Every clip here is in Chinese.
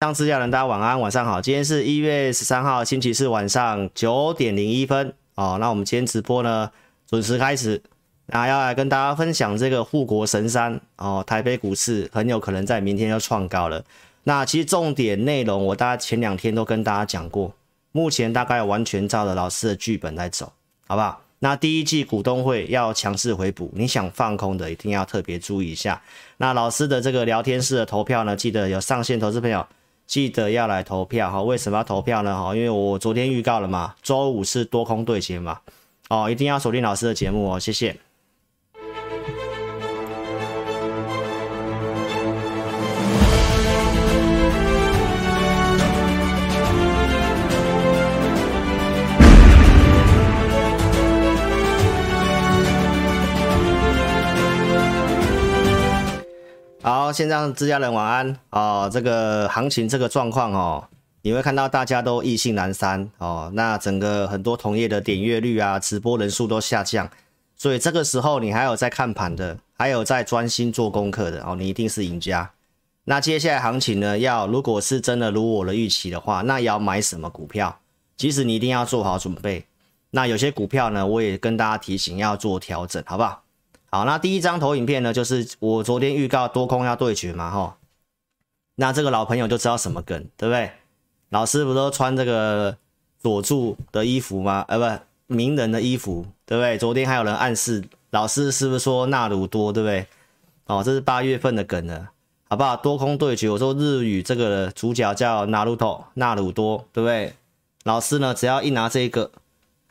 上资料人，大家晚安，晚上好。今天是一月十三号，星期四晚上九点零一分哦。那我们今天直播呢，准时开始。那要来跟大家分享这个护国神山哦，台北股市很有可能在明天要创高了。那其实重点内容，我大概前两天都跟大家讲过，目前大概完全照着老师的剧本来走，好不好？那第一季股东会要强势回补，你想放空的一定要特别注意一下。那老师的这个聊天室的投票呢，记得有上线投资朋友。记得要来投票哈，为什么要投票呢？哈，因为我昨天预告了嘛，周五是多空对决嘛，哦，一定要锁定老师的节目哦，谢谢。好，先让自家人晚安哦。这个行情这个状况哦，你会看到大家都意兴阑珊哦。那整个很多同业的点阅率啊，直播人数都下降，所以这个时候你还有在看盘的，还有在专心做功课的哦，你一定是赢家。那接下来行情呢，要如果是真的如我的预期的话，那要买什么股票？其实你一定要做好准备。那有些股票呢，我也跟大家提醒要做调整，好不好？好，那第一张投影片呢，就是我昨天预告多空要对决嘛，哈。那这个老朋友就知道什么梗，对不对？老师不都穿这个佐助的衣服吗？呃，不，鸣人的衣服，对不对？昨天还有人暗示老师是不是说纳鲁多，对不对？哦，这是八月份的梗了，好不好？多空对决，我说日语这个主角叫纳鲁托，纳鲁多，对不对？老师呢，只要一拿这个，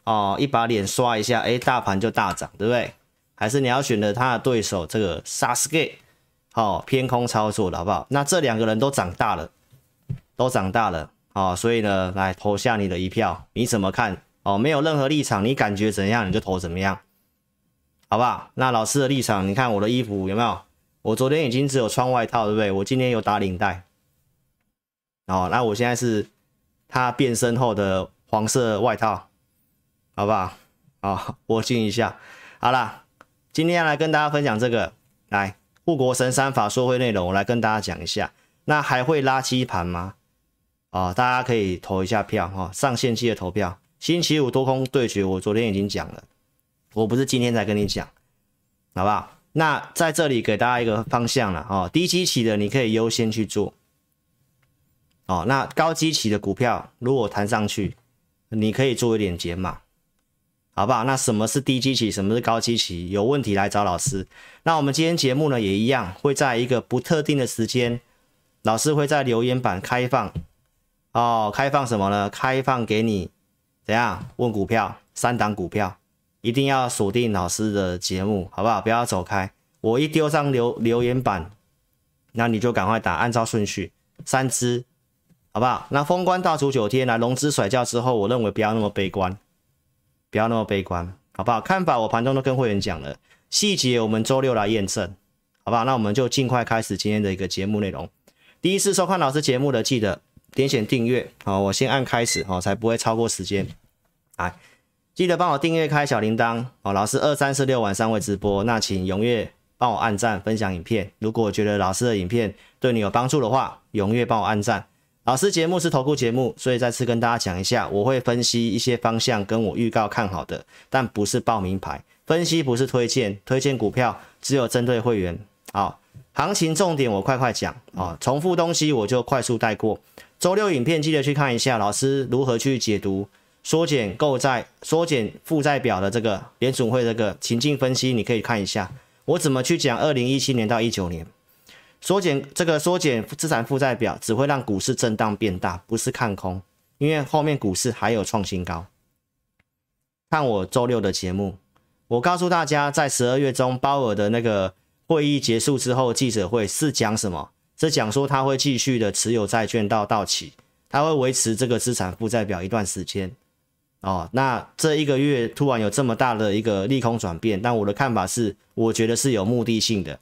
哦，一把脸刷一下，哎，大盘就大涨，对不对？还是你要选择他的对手这个 Sasuke，好，偏空操作的好不好？那这两个人都长大了，都长大了，哦，所以呢，来投下你的一票，你怎么看？哦，没有任何立场，你感觉怎样你就投怎么样，好不好？那老师的立场，你看我的衣服有没有？我昨天已经只有穿外套，对不对？我今天有打领带，哦，那我现在是他变身后的黄色外套，好不好？好，我进一下，好了。今天来跟大家分享这个，来护国神山法说会内容，我来跟大家讲一下。那还会拉基盘吗？哦，大家可以投一下票哈、哦，上线期的投票。星期五多空对决，我昨天已经讲了，我不是今天才跟你讲，好不好？那在这里给大家一个方向了哦，低基期的你可以优先去做，哦，那高基期的股票如果弹上去，你可以做一点减码。好不好？那什么是低基期？什么是高基期？有问题来找老师。那我们今天节目呢也一样，会在一个不特定的时间，老师会在留言板开放哦，开放什么呢？开放给你怎样问股票？三档股票，一定要锁定老师的节目，好不好？不要走开。我一丢上留留言板，那你就赶快打，按照顺序三支，好不好？那封关倒数九天，来融资甩轿之后，我认为不要那么悲观。不要那么悲观，好不好？看法我盘中都跟会员讲了，细节我们周六来验证，好不好？那我们就尽快开始今天的一个节目内容。第一次收看老师节目的，记得点选订阅，好，我先按开始，好，才不会超过时间。来，记得帮我订阅开小铃铛，好，老师二三四六晚上会直播，那请踊跃帮我按赞分享影片。如果觉得老师的影片对你有帮助的话，踊跃帮我按赞。老师节目是投顾节目，所以再次跟大家讲一下，我会分析一些方向，跟我预告看好的，但不是报名牌，分析不是推荐，推荐股票只有针对会员。好，行情重点我快快讲啊，重复东西我就快速带过。周六影片记得去看一下，老师如何去解读缩减购债、缩减负债表的这个联储会这个情境分析，你可以看一下我怎么去讲二零一七年到一九年。缩减这个缩减资产负债表只会让股市震荡变大，不是看空，因为后面股市还有创新高。看我周六的节目，我告诉大家，在十二月中鲍尔的那个会议结束之后，记者会是讲什么？是讲说他会继续的持有债券到到期，他会维持这个资产负债表一段时间。哦，那这一个月突然有这么大的一个利空转变，但我的看法是，我觉得是有目的性的。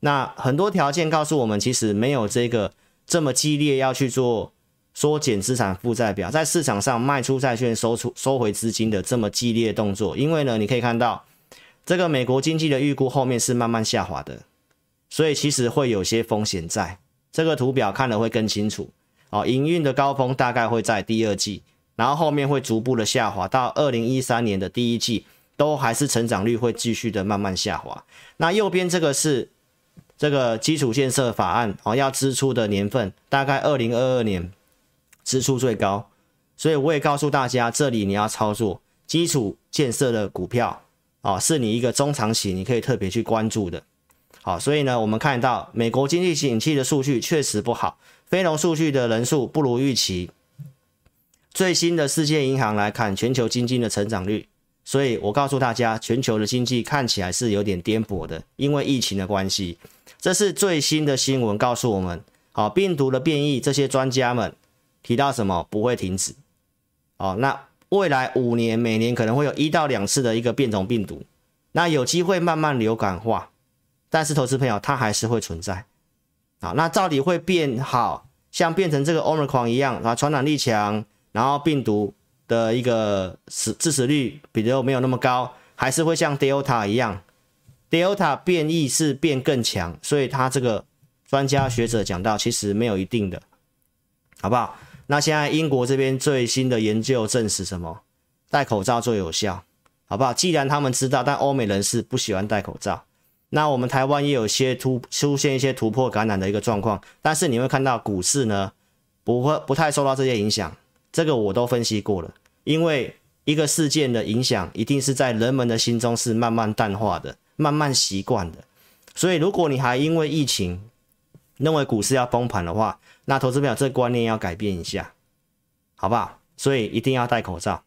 那很多条件告诉我们，其实没有这个这么激烈要去做缩减资产负债表，在市场上卖出债券收出收回资金的这么激烈动作。因为呢，你可以看到这个美国经济的预估后面是慢慢下滑的，所以其实会有些风险在。这个图表看了会更清楚。哦，营运的高峰大概会在第二季，然后后面会逐步的下滑，到二零一三年的第一季都还是成长率会继续的慢慢下滑。那右边这个是这个基础建设法案哦，要支出的年份大概二零二二年支出最高，所以我也告诉大家，这里你要操作基础建设的股票哦，是你一个中长期你可以特别去关注的。好，所以呢，我们看到美国经济景气的数据确实不好。非农数据的人数不如预期，最新的世界银行来看全球经济的成长率，所以我告诉大家，全球的经济看起来是有点颠簸的，因为疫情的关系。这是最新的新闻告诉我们，好，病毒的变异，这些专家们提到什么不会停止，哦，那未来五年每年可能会有一到两次的一个变种病毒，那有机会慢慢流感化，但是投资朋友它还是会存在。好，那到底会变好，像变成这个 Omicron 一样啊，传染力强，然后病毒的一个死致死率比较没有那么高，还是会像 Delta 一样，Delta 变异是变更强，所以他这个专家学者讲到，其实没有一定的，好不好？那现在英国这边最新的研究证实什么？戴口罩最有效，好不好？既然他们知道，但欧美人士不喜欢戴口罩。那我们台湾也有些突出现一些突破感染的一个状况，但是你会看到股市呢，不会不太受到这些影响，这个我都分析过了，因为一个事件的影响一定是在人们的心中是慢慢淡化的，慢慢习惯的，所以如果你还因为疫情认为股市要崩盘的话，那投资朋友这观念要改变一下，好不好？所以一定要戴口罩。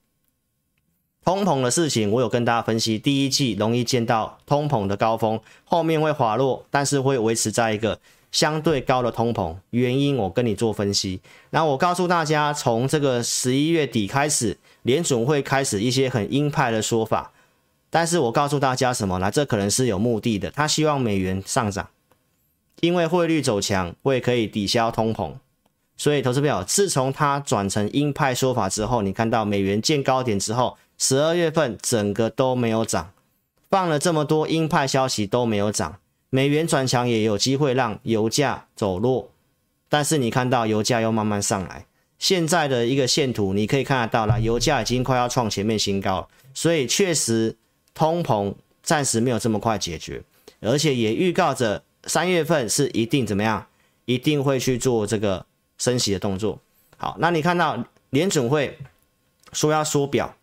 通膨的事情，我有跟大家分析，第一季容易见到通膨的高峰，后面会滑落，但是会维持在一个相对高的通膨。原因我跟你做分析。那我告诉大家，从这个十一月底开始，联准会开始一些很鹰派的说法，但是我告诉大家什么呢？这可能是有目的的，他希望美元上涨，因为汇率走强会可以抵消通膨。所以投资朋友，自从他转成鹰派说法之后，你看到美元见高点之后。十二月份整个都没有涨，放了这么多鹰派消息都没有涨，美元转强也有机会让油价走弱，但是你看到油价又慢慢上来，现在的一个线图你可以看得到了，油价已经快要创前面新高了，所以确实通膨暂时没有这么快解决，而且也预告着三月份是一定怎么样，一定会去做这个升息的动作。好，那你看到联准会说要缩表。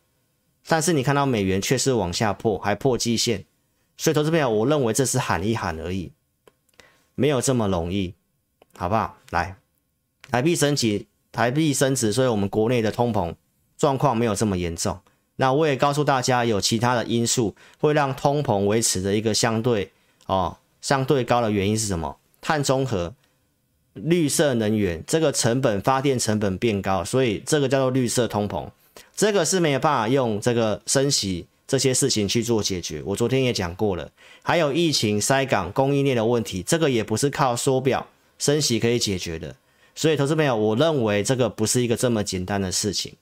但是你看到美元却是往下破，还破季线，所以投资朋友，我认为这是喊一喊而已，没有这么容易，好不好？来，台币升级，台币升值，所以我们国内的通膨状况没有这么严重。那我也告诉大家，有其他的因素会让通膨维持的一个相对哦相对高的原因是什么？碳中和、绿色能源这个成本，发电成本变高，所以这个叫做绿色通膨。这个是没有办法用这个升息这些事情去做解决。我昨天也讲过了，还有疫情塞港供应链的问题，这个也不是靠缩表升息可以解决的。所以，投资朋友，我认为这个不是一个这么简单的事情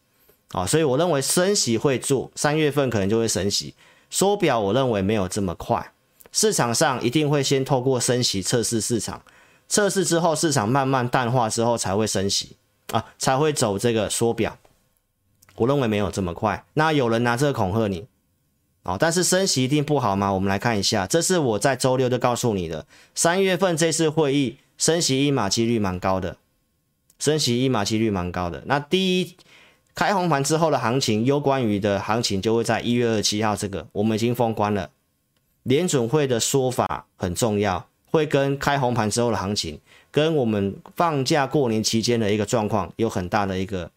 啊。所以，我认为升息会做，三月份可能就会升息。缩表，我认为没有这么快。市场上一定会先透过升息测试市场，测试之后市场慢慢淡化之后才会升息啊，才会走这个缩表。我认为没有这么快。那有人拿这个恐吓你，哦，但是升息一定不好吗？我们来看一下，这是我在周六就告诉你的，三月份这次会议升息一码几率蛮高的，升息一码几率蛮高的。那第一开红盘之后的行情，攸关于的行情就会在一月二十七号这个，我们已经封关了。联准会的说法很重要，会跟开红盘之后的行情，跟我们放假过年期间的一个状况有很大的一个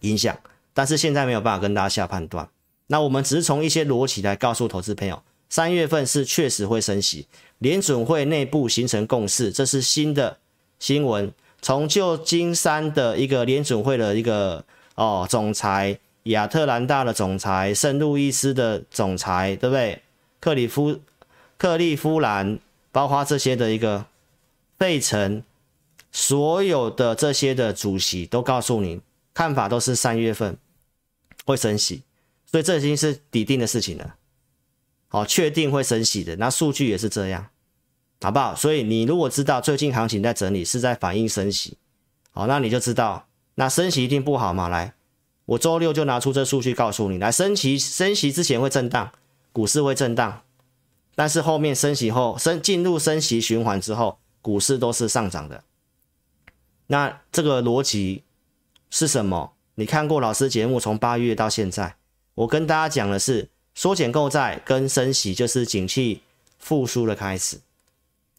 影响。但是现在没有办法跟大家下判断，那我们只是从一些逻辑来告诉投资朋友，三月份是确实会升息，联准会内部形成共识，这是新的新闻。从旧金山的一个联准会的一个哦总裁，亚特兰大的总裁，圣路易斯的总裁，对不对？克里夫克利夫兰，包括这些的一个费城，所有的这些的主席都告诉你，看法都是三月份。会升息，所以这已经是底定的事情了。好，确定会升息的，那数据也是这样，好不好？所以你如果知道最近行情在整理，是在反映升息，好，那你就知道，那升息一定不好嘛。来，我周六就拿出这数据告诉你，来，升息升息之前会震荡，股市会震荡，但是后面升息后升进入升息循环之后，股市都是上涨的。那这个逻辑是什么？你看过老师节目从八月到现在，我跟大家讲的是缩减购债跟升息就是景气复苏的开始，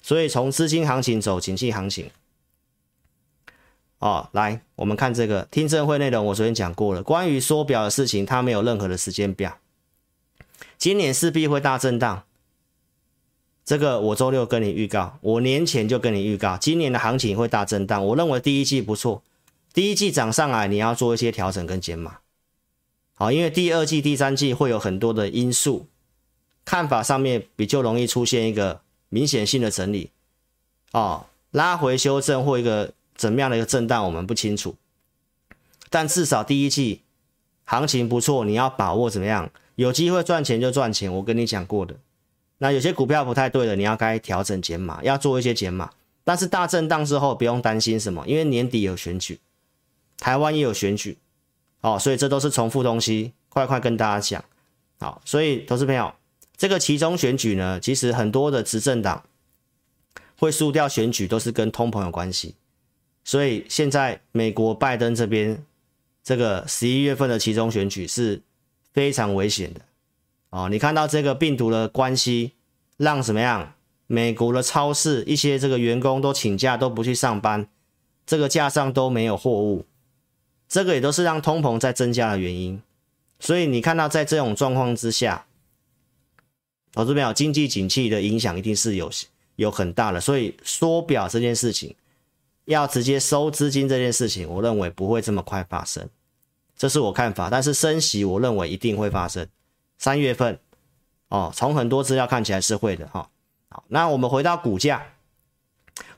所以从资金行情走景气行情。哦，来，我们看这个听证会内容，我昨天讲过了。关于缩表的事情，它没有任何的时间表。今年势必会大震荡，这个我周六跟你预告，我年前就跟你预告，今年的行情会大震荡。我认为第一季不错，第一季涨上来，你要做一些调整跟减码。好，因为第二季、第三季会有很多的因素，看法上面比较容易出现一个明显性的整理。哦，拉回修正或一个。怎么样的一个震荡，我们不清楚，但至少第一季行情不错，你要把握怎么样？有机会赚钱就赚钱，我跟你讲过的。那有些股票不太对了，你要该调整减码，要做一些减码。但是大震荡之后不用担心什么，因为年底有选举，台湾也有选举，哦，所以这都是重复东西，快快跟大家讲。好，所以投资朋友，这个其中选举呢，其实很多的执政党会输掉选举，都是跟通膨有关系。所以现在美国拜登这边这个十一月份的期中选举是非常危险的哦。你看到这个病毒的关系，让什么样？美国的超市一些这个员工都请假都不去上班，这个架上都没有货物，这个也都是让通膨在增加的原因。所以你看到在这种状况之下，投资朋友经济景气的影响一定是有有很大的。所以缩表这件事情。要直接收资金这件事情，我认为不会这么快发生，这是我看法。但是升息，我认为一定会发生。三月份，哦，从很多资料看起来是会的哈。好，那我们回到股价，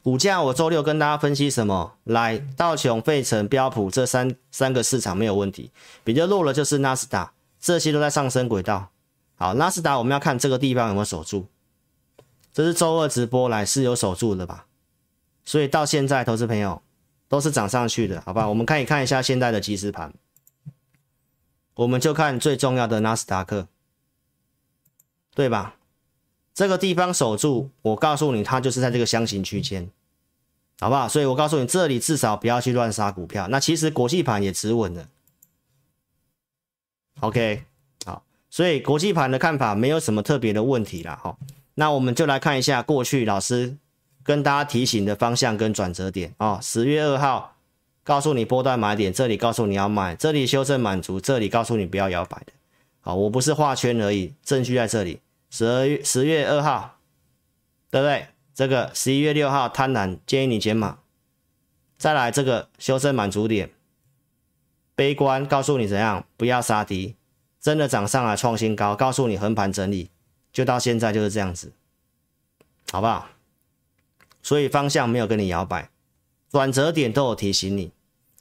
股价我周六跟大家分析什么？来，道琼、费城、标普这三三个市场没有问题，比较弱的就是纳斯达，这些都在上升轨道。好，纳斯达我们要看这个地方有没有守住，这是周二直播来是有守住的吧？所以到现在，投资朋友都是涨上去的，好吧？我们可以看一下现在的即时盘，我们就看最重要的纳斯达克，对吧？这个地方守住，我告诉你，它就是在这个箱型区间，好不好？所以我告诉你，这里至少不要去乱杀股票。那其实国际盘也止稳了，OK，好，所以国际盘的看法没有什么特别的问题了，哈。那我们就来看一下过去老师。跟大家提醒的方向跟转折点啊，十月二号告诉你波段买点，这里告诉你要买，这里修正满足，这里告诉你不要摇摆的。好，我不是画圈而已，证据在这里。十二月十月二号，对不对？这个十一月六号贪婪建议你减码。再来这个修正满足点，悲观告诉你怎样不要杀低，真的涨上来创新高，告诉你横盘整理，就到现在就是这样子，好不好？所以方向没有跟你摇摆，转折点都有提醒你。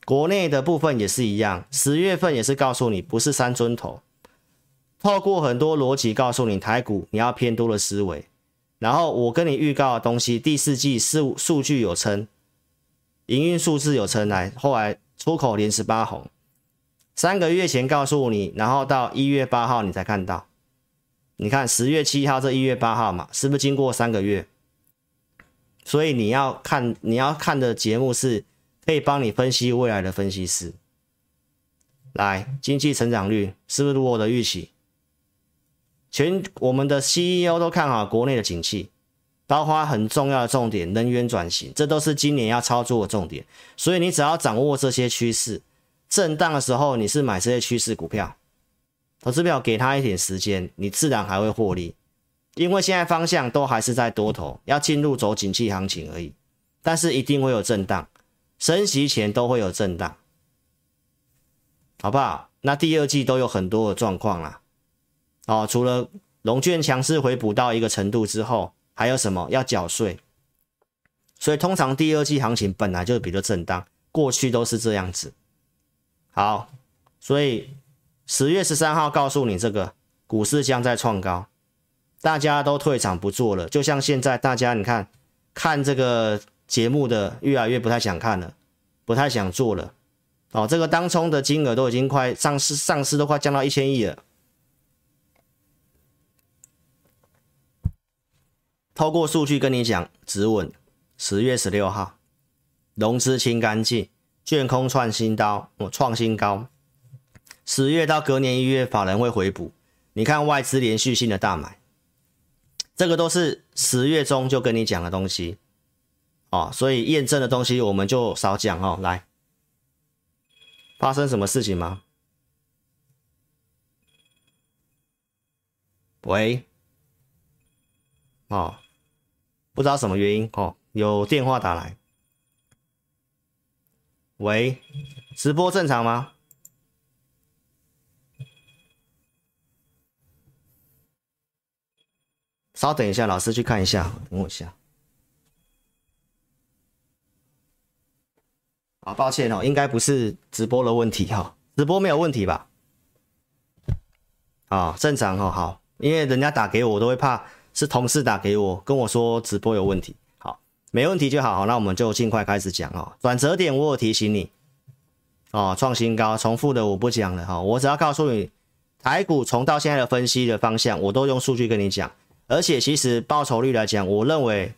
国内的部分也是一样，十月份也是告诉你不是三尊头，透过很多逻辑告诉你台股你要偏多的思维。然后我跟你预告的东西，第四季数数据有撑，营运数字有撑来，后来出口连十八红，三个月前告诉你，然后到一月八号你才看到。你看十月七号这一月八号嘛，是不是经过三个月？所以你要看你要看的节目是可以帮你分析未来的分析师。来，经济成长率是不是如我的预期？全我们的 CEO 都看好国内的景气，包括很重要的重点能源转型，这都是今年要操作的重点。所以你只要掌握这些趋势，震荡的时候你是买这些趋势股票，投资票给他一点时间，你自然还会获利。因为现在方向都还是在多头，要进入走景气行情而已，但是一定会有震荡，升息前都会有震荡，好不好？那第二季都有很多的状况啦，哦，除了融券强势回补到一个程度之后，还有什么要缴税？所以通常第二季行情本来就比较震荡，过去都是这样子。好，所以十月十三号告诉你这个股市将在创高。大家都退场不做了，就像现在大家你看看这个节目的越来越不太想看了，不太想做了。哦，这个当冲的金额都已经快上市，上市都快降到一千亿了。透过数据跟你讲，止稳。十月十六号，融资清干净，券空创新高，我创新高。十月到隔年一月，法人会回补。你看外资连续性的大买，这个都是十月中就跟你讲的东西。哦，所以验证的东西我们就少讲哦。来，发生什么事情吗？喂，哦，不知道什么原因哦，有电话打来。喂，直播正常吗？稍等一下，老师去看一下，等我一下。啊，抱歉哦，应该不是直播的问题哈，直播没有问题吧？啊，正常哦，好，因为人家打给我，我都会怕是同事打给我，跟我说直播有问题。好，没问题就好，好，那我们就尽快开始讲哦。转折点我有提醒你，哦，创新高，重复的我不讲了哈，我只要告诉你，台股从到现在的分析的方向，我都用数据跟你讲，而且其实报酬率来讲，我认为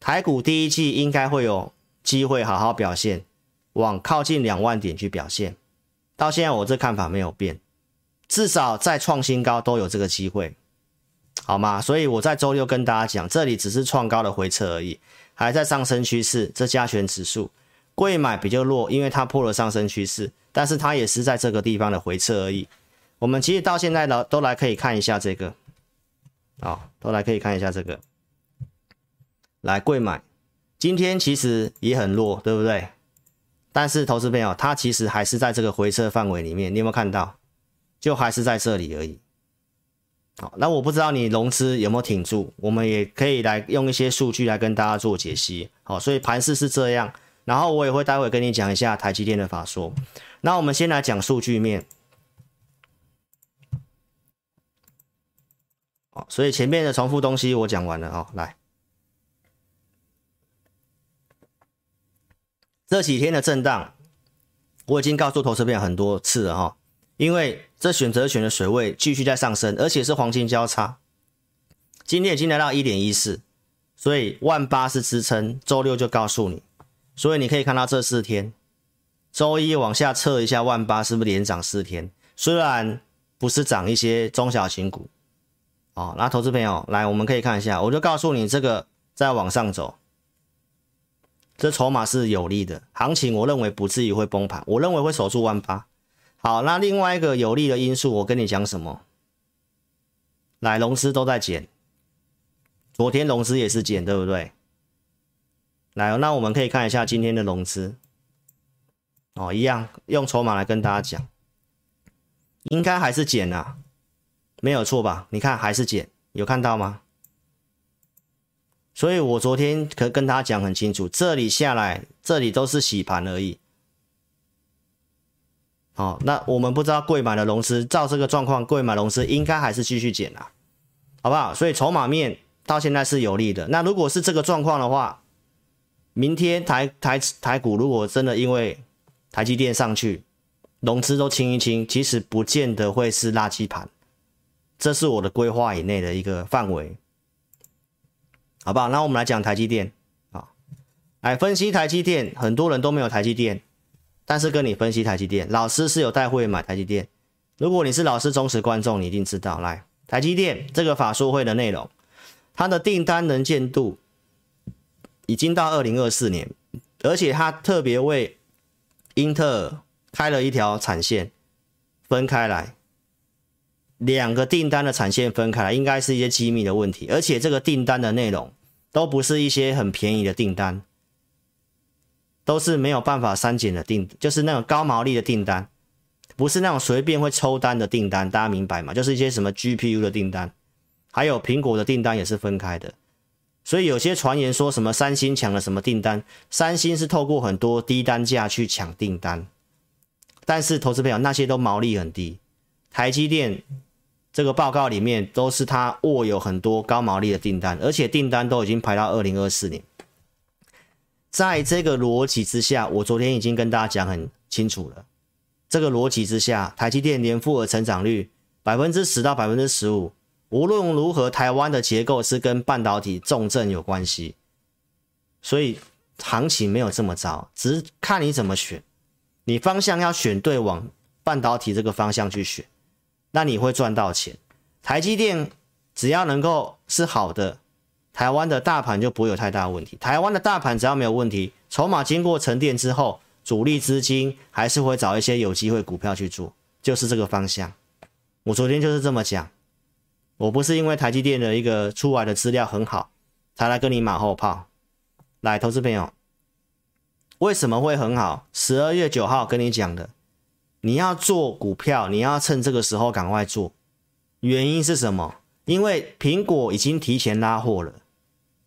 台股第一季应该会有机会好好表现。往靠近两万点去表现，到现在我这看法没有变，至少再创新高都有这个机会，好吗？所以我在周六跟大家讲，这里只是创高的回撤而已，还在上升趋势。这加权指数贵买比较弱，因为它破了上升趋势，但是它也是在这个地方的回撤而已。我们其实到现在呢，都来可以看一下这个，好，都来可以看一下这个，来贵买，今天其实也很弱，对不对？但是投资朋友，它其实还是在这个回撤范围里面，你有没有看到？就还是在这里而已。好，那我不知道你融资有没有挺住，我们也可以来用一些数据来跟大家做解析。好，所以盘势是这样，然后我也会待会跟你讲一下台积电的法说。那我们先来讲数据面。所以前面的重复东西我讲完了哦，来。这几天的震荡，我已经告诉投资朋友很多次了哈，因为这选择权的水位继续在上升，而且是黄金交叉，今天已经来到一点一四，所以万八是支撑，周六就告诉你，所以你可以看到这四天，周一往下测一下万八是不是连涨四天，虽然不是涨一些中小型股，哦，那投资朋友来，我们可以看一下，我就告诉你这个再往上走。这筹码是有利的，行情我认为不至于会崩盘，我认为会守住万八。好，那另外一个有利的因素，我跟你讲什么？来，融资都在减，昨天融资也是减，对不对？来，那我们可以看一下今天的融资，哦，一样用筹码来跟大家讲，应该还是减啊，没有错吧？你看还是减，有看到吗？所以我昨天可跟他讲很清楚，这里下来，这里都是洗盘而已。好，那我们不知道柜买的融资，照这个状况，柜买融资应该还是继续减啊，好不好？所以筹码面到现在是有利的。那如果是这个状况的话，明天台台台股如果真的因为台积电上去，融资都清一清，其实不见得会是垃圾盘，这是我的规划以内的一个范围。好不好？那我们来讲台积电啊，来分析台积电。很多人都没有台积电，但是跟你分析台积电，老师是有带会买台积电。如果你是老师忠实观众，你一定知道。来，台积电这个法说会的内容，它的订单能见度已经到二零二四年，而且它特别为英特尔开了一条产线，分开来。两个订单的产线分开来，应该是一些机密的问题，而且这个订单的内容都不是一些很便宜的订单，都是没有办法删减的订，就是那种高毛利的订单，不是那种随便会抽单的订单，大家明白吗？就是一些什么 GPU 的订单，还有苹果的订单也是分开的，所以有些传言说什么三星抢了什么订单，三星是透过很多低单价去抢订单，但是投资朋友那些都毛利很低，台积电。这个报告里面都是他握有很多高毛利的订单，而且订单都已经排到二零二四年。在这个逻辑之下，我昨天已经跟大家讲很清楚了。这个逻辑之下，台积电年复合成长率百分之十到百分之十五，无论如何，台湾的结构是跟半导体重症有关系，所以行情没有这么糟，只是看你怎么选。你方向要选对，往半导体这个方向去选，那你会赚到钱。台积电只要能够是好的，台湾的大盘就不会有太大问题。台湾的大盘只要没有问题，筹码经过沉淀之后。主力资金还是会找一些有机会股票去做，就是这个方向。我昨天就是这么讲，我不是因为台积电的一个出来的资料很好才来跟你马后炮。来，投资朋友，为什么会很好？十二月九号跟你讲的，你要做股票，你要趁这个时候赶快做。原因是什么？因为苹果已经提前拉货了，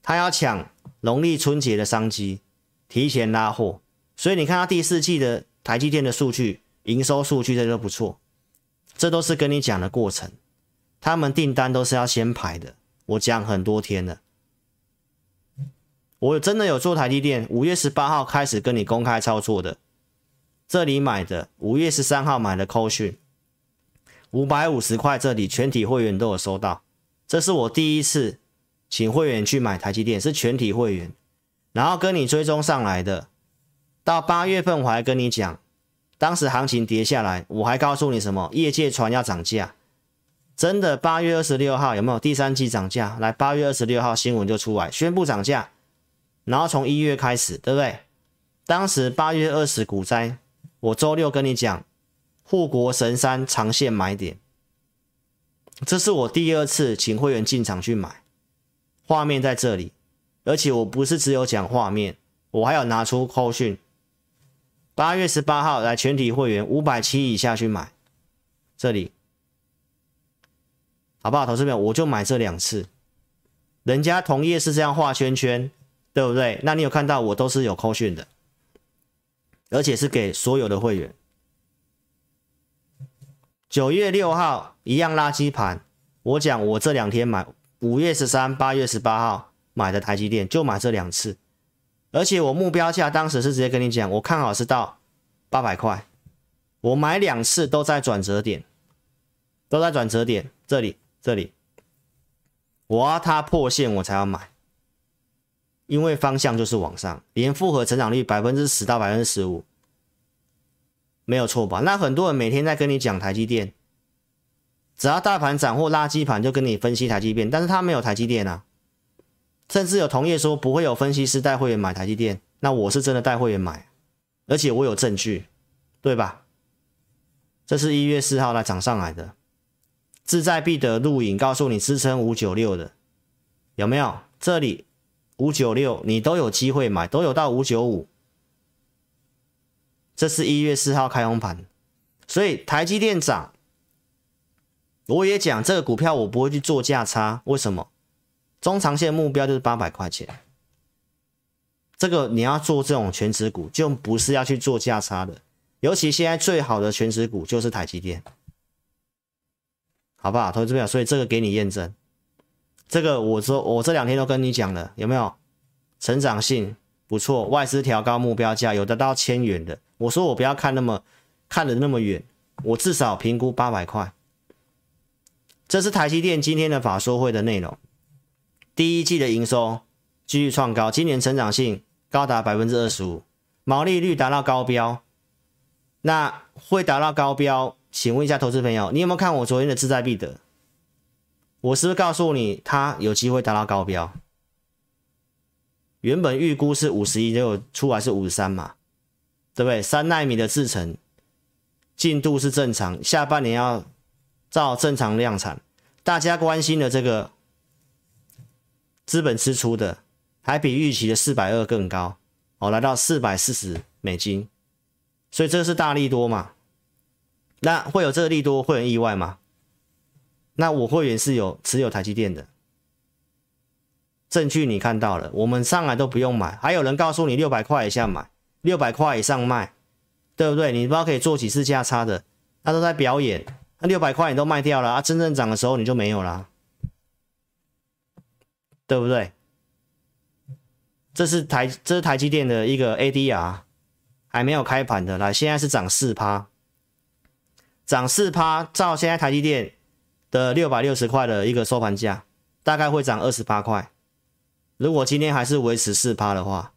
他要抢农历春节的商机，提前拉货。所以你看它第四季的台积电的数据，营收数据这都不错，这都是跟你讲的过程，他们订单都是要先排的。我讲很多天了，我真的有做台积电，五月十八号开始跟你公开操作的，这里买的，五月十三号买的扣讯，五百五十块，这里全体会员都有收到，这是我第一次请会员去买台积电，是全体会员，然后跟你追踪上来的。到八月份我还跟你讲，当时行情跌下来，我还告诉你什么？业界传要涨价，真的八月二十六号有没有第三季涨价？来，八月二十六号新闻就出来宣布涨价，然后从一月开始，对不对？当时八月二十股灾，我周六跟你讲，护国神山长线买点，这是我第二次请会员进场去买，画面在这里，而且我不是只有讲画面，我还有拿出扣讯。八月十八号来全体会员五百七以下去买，这里好不好？投资朋友，我就买这两次，人家同业是这样画圈圈，对不对？那你有看到我都是有扣讯的，而且是给所有的会员。九月六号一样垃圾盘，我讲我这两天买，五月十三、八月十八号买的台积电就买这两次。而且我目标价当时是直接跟你讲，我看好是到八百块，我买两次都在转折点，都在转折点这里这里，我要它破线我才要买，因为方向就是往上，年复合成长率百分之十到百分之十五，没有错吧？那很多人每天在跟你讲台积电，只要大盘涨或垃圾盘就跟你分析台积电，但是他没有台积电啊。甚至有同业说不会有分析师带会员买台积电，那我是真的带会员买，而且我有证据，对吧？这是一月四号来涨上来的，志在必得录影告诉你支撑五九六的有没有？这里五九六你都有机会买，都有到五九五，这是一月四号开红盘，所以台积电涨，我也讲这个股票我不会去做价差，为什么？中长线目标就是八百块钱，这个你要做这种全值股，就不是要去做价差的。尤其现在最好的全值股就是台积电，好不好？投资朋友，所以这个给你验证。这个我说我这两天都跟你讲了，有没有？成长性不错，外资调高目标价，有的到千元的。我说我不要看那么看得那么远，我至少评估八百块。这是台积电今天的法说会的内容。第一季的营收继续创高，今年成长性高达百分之二十五，毛利率达到高标。那会达到高标？请问一下投资朋友，你有没有看我昨天的志在必得？我是不是告诉你，它有机会达到高标？原本预估是五十一，结果出来是五十三嘛，对不对？三奈米的制程进度是正常，下半年要照正常量产。大家关心的这个。资本支出的还比预期的四百二更高哦，来到四百四十美金，所以这是大利多嘛？那会有这个利多会很意外吗？那我会员是有持有台积电的证据，你看到了，我们上来都不用买，还有人告诉你六百块以下买，六百块以上卖，对不对？你不知道可以做几次价差的，那都在表演，那六百块你都卖掉了啊，真正涨的时候你就没有了。对不对？这是台这是台积电的一个 ADR，还没有开盘的，来，现在是涨四趴，涨四趴，照现在台积电的六百六十块的一个收盘价，大概会涨二十八块。如果今天还是维持四趴的话，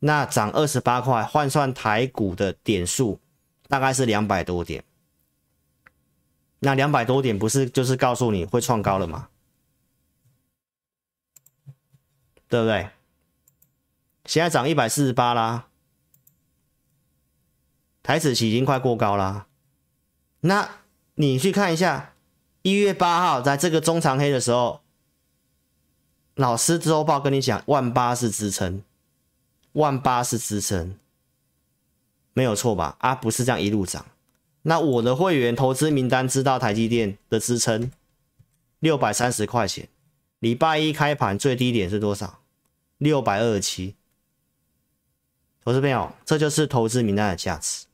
那涨二十八块换算台股的点数，大概是两百多点。那两百多点不是就是告诉你会创高了吗？对不对？现在涨一百四十八啦，台指期已经快过高啦。那你去看一下，一月八号在这个中长黑的时候。老师周报跟你讲，万八是支撑，万八是支撑，没有错吧？啊，不是这样一路涨。那我的会员投资名单知道台积电的支撑六百三十块钱，礼拜一开盘最低点是多少？六百二十七。投资朋友，这就是投资名单的价值。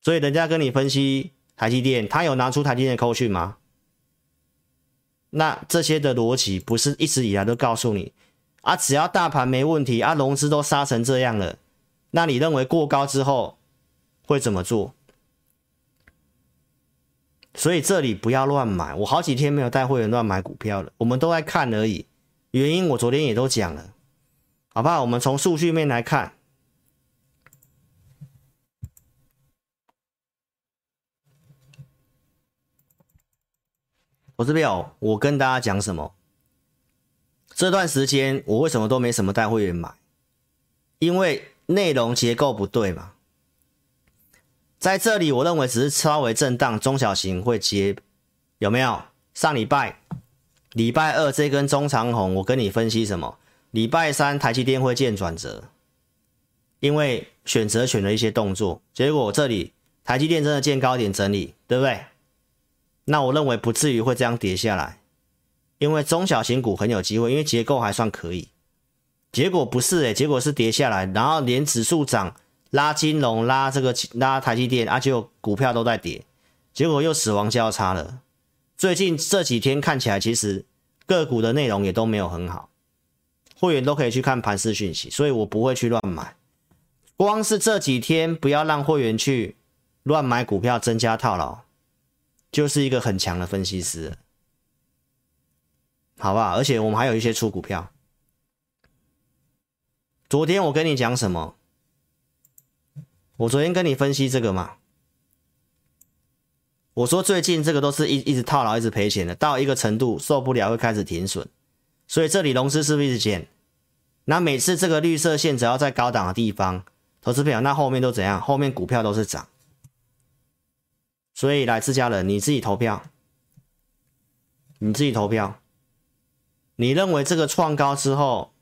所以人家跟你分析台积电，他有拿出台积电的扣讯吗？那这些的逻辑不是一直以来都告诉你啊？只要大盘没问题啊，融资都杀成这样了，那你认为过高之后会怎么做？所以这里不要乱买。我好几天没有带会员乱买股票了，我们都在看而已。原因我昨天也都讲了，好不好？我们从数据面来看。我这边我跟大家讲什么？这段时间我为什么都没什么带会员买？因为内容结构不对嘛。在这里，我认为只是稍微震荡，中小型会接，有没有？上礼拜礼拜二这根中长红，我跟你分析什么？礼拜三台积电会见转折，因为选择选了一些动作，结果这里台积电真的见高点整理，对不对？那我认为不至于会这样跌下来，因为中小型股很有机会，因为结构还算可以。结果不是诶，结果是跌下来，然后连指数涨，拉金融，拉这个拉台积电，啊，结果股票都在跌，结果又死亡交叉了。最近这几天看起来，其实个股的内容也都没有很好，会员都可以去看盘势讯息，所以我不会去乱买。光是这几天不要让会员去乱买股票，增加套牢。就是一个很强的分析师，好不好？而且我们还有一些出股票。昨天我跟你讲什么？我昨天跟你分析这个嘛。我说最近这个都是一一直套牢，一直赔钱的，到一个程度受不了会开始停损。所以这里融资是不是一直减？那每次这个绿色线只要在高档的地方，投资票那后面都怎样？后面股票都是涨。所以来自家人，你自己投票，你自己投票。你认为这个创高之后，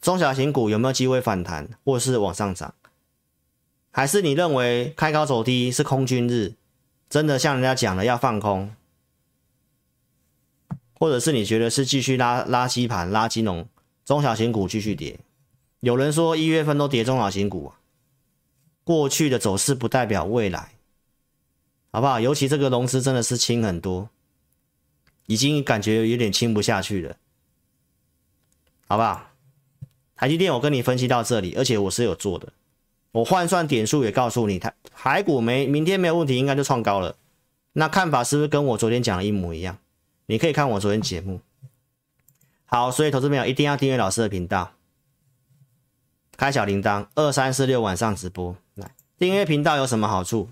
中小型股有没有机会反弹，或是往上涨？还是你认为开高走低是空军日，真的像人家讲的要放空？或者是你觉得是继续拉拉基盘、拉金融，中小型股继续跌？有人说一月份都跌中小型股，过去的走势不代表未来。好不好？尤其这个融资真的是轻很多，已经感觉有点轻不下去了，好不好？台积电我跟你分析到这里，而且我是有做的，我换算点数也告诉你，台台股没明天没有问题，应该就创高了。那看法是不是跟我昨天讲的一模一样？你可以看我昨天节目。好，所以投资朋友一定要订阅老师的频道，开小铃铛，二三四六晚上直播来订阅频道有什么好处？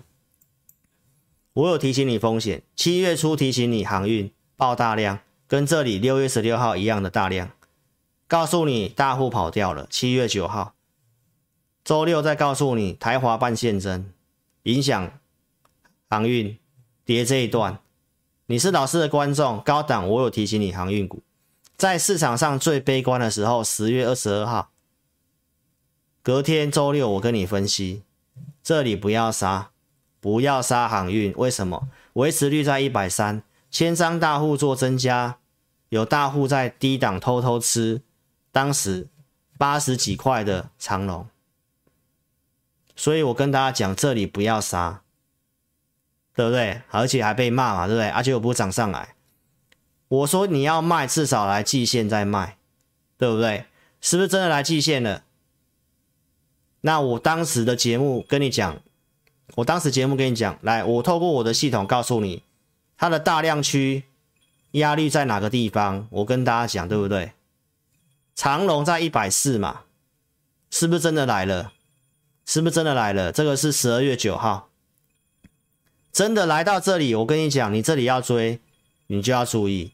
我有提醒你风险，七月初提醒你航运爆大量，跟这里六月十六号一样的大量，告诉你大户跑掉了。七月九号，周六再告诉你台华办现真，影响航运跌这一段。你是老师的观众，高档我有提醒你航运股，在市场上最悲观的时候，十月二十二号，隔天周六我跟你分析，这里不要杀。不要杀航运，为什么？维持率在一百三，千张大户做增加，有大户在低档偷偷吃，当时八十几块的长龙，所以我跟大家讲，这里不要杀，对不对？而且还被骂嘛，对不对？而且又不涨上来，我说你要卖，至少来季线再卖，对不对？是不是真的来季线了？那我当时的节目跟你讲，我当时节目跟你讲，来，我透过我的系统告诉你，它的大量区压力在哪个地方？我跟大家讲，对不对？长龙在一百四嘛，是不是真的来了？是不是真的来了？这个是十二月九号，真的来到这里。我跟你讲，你这里要追，你就要注意。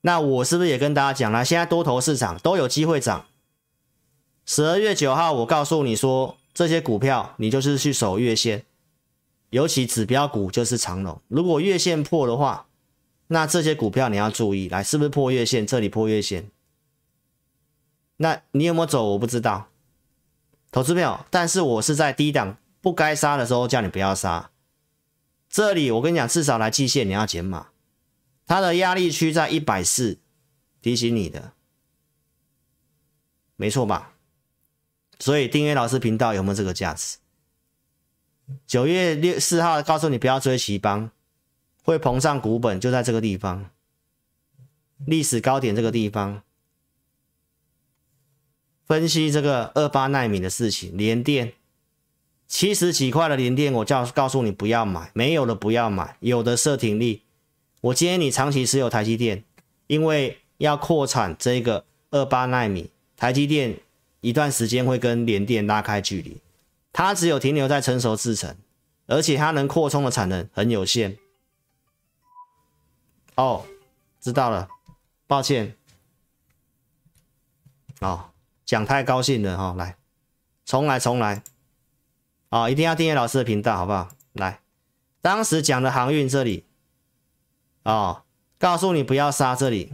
那我是不是也跟大家讲了？现在多头市场都有机会涨。十二月九号，我告诉你说，这些股票你就是去守月线，尤其指标股就是长龙。如果月线破的话，那这些股票你要注意，来是不是破月线？这里破月线，那你有没有走？我不知道，投资票。但是我是在低档不该杀的时候叫你不要杀。这里我跟你讲，至少来季线你要减码。它的压力区在一百四，提醒你的，没错吧？所以订阅老师频道有没有这个价值？九月六四号告诉你不要追奇邦，会膨胀股本，就在这个地方，历史高点这个地方。分析这个二八奈米的事情，联电七十几块的联电，我叫告诉你不要买，没有的不要买，有的设停利。我建议你长期持有台积电，因为要扩产这个二八奈米，台积电一段时间会跟联电拉开距离，它只有停留在成熟制程，而且它能扩充的产能很有限。哦，知道了，抱歉。哦，讲太高兴了哈、哦，来，重来重来。哦，一定要订阅老师的频道，好不好？来，当时讲的航运这里。哦，告诉你不要杀这里。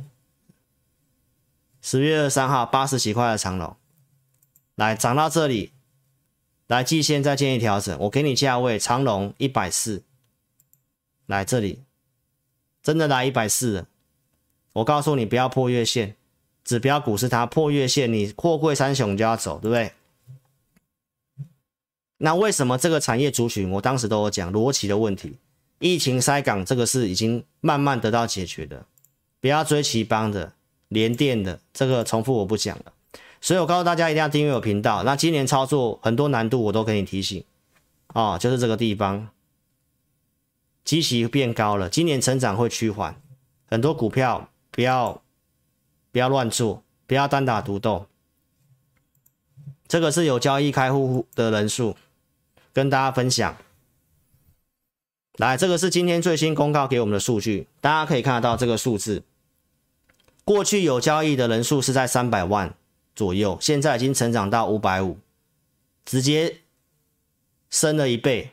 十月二十三号八十几块的长龙，来涨到这里，来季线再建议调整。我给你价位，长龙一百四，来这里，真的来一百四了。我告诉你不要破月线，指标股是它破月线，你货柜三雄就要走，对不对？那为什么这个产业族群，我当时都有讲逻辑的问题。疫情塞港这个是已经慢慢得到解决的，不要追奇邦的、联电的，这个重复我不讲了。所以我告诉大家一定要订阅我频道。那今年操作很多难度，我都给你提醒哦，就是这个地方，基期变高了，今年成长会趋缓，很多股票不要不要乱做，不要单打独斗。这个是有交易开户的人数，跟大家分享。来，这个是今天最新公告给我们的数据，大家可以看得到这个数字。过去有交易的人数是在三百万左右，现在已经成长到五百五，直接升了一倍。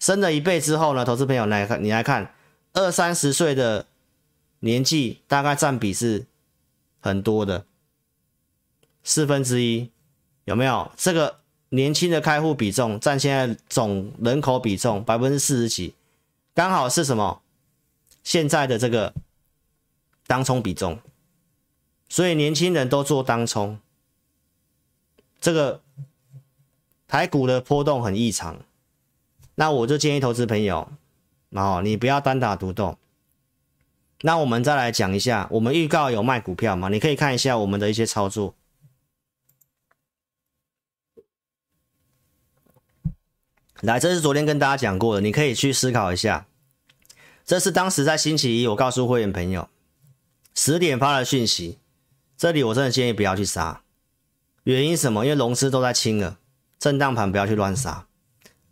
升了一倍之后呢，投资朋友来看，你来看，二三十岁的年纪大概占比是很多的，四分之一，有没有这个？年轻的开户比重占现在总人口比重百分之四十几，刚好是什么？现在的这个当冲比重，所以年轻人都做当冲，这个台股的波动很异常。那我就建议投资朋友，哦，你不要单打独斗。那我们再来讲一下，我们预告有卖股票吗？你可以看一下我们的一些操作。来，这是昨天跟大家讲过的，你可以去思考一下。这是当时在星期一，我告诉会员朋友，十点发的讯息。这里我真的建议不要去杀，原因什么？因为融资都在清了，震荡盘不要去乱杀。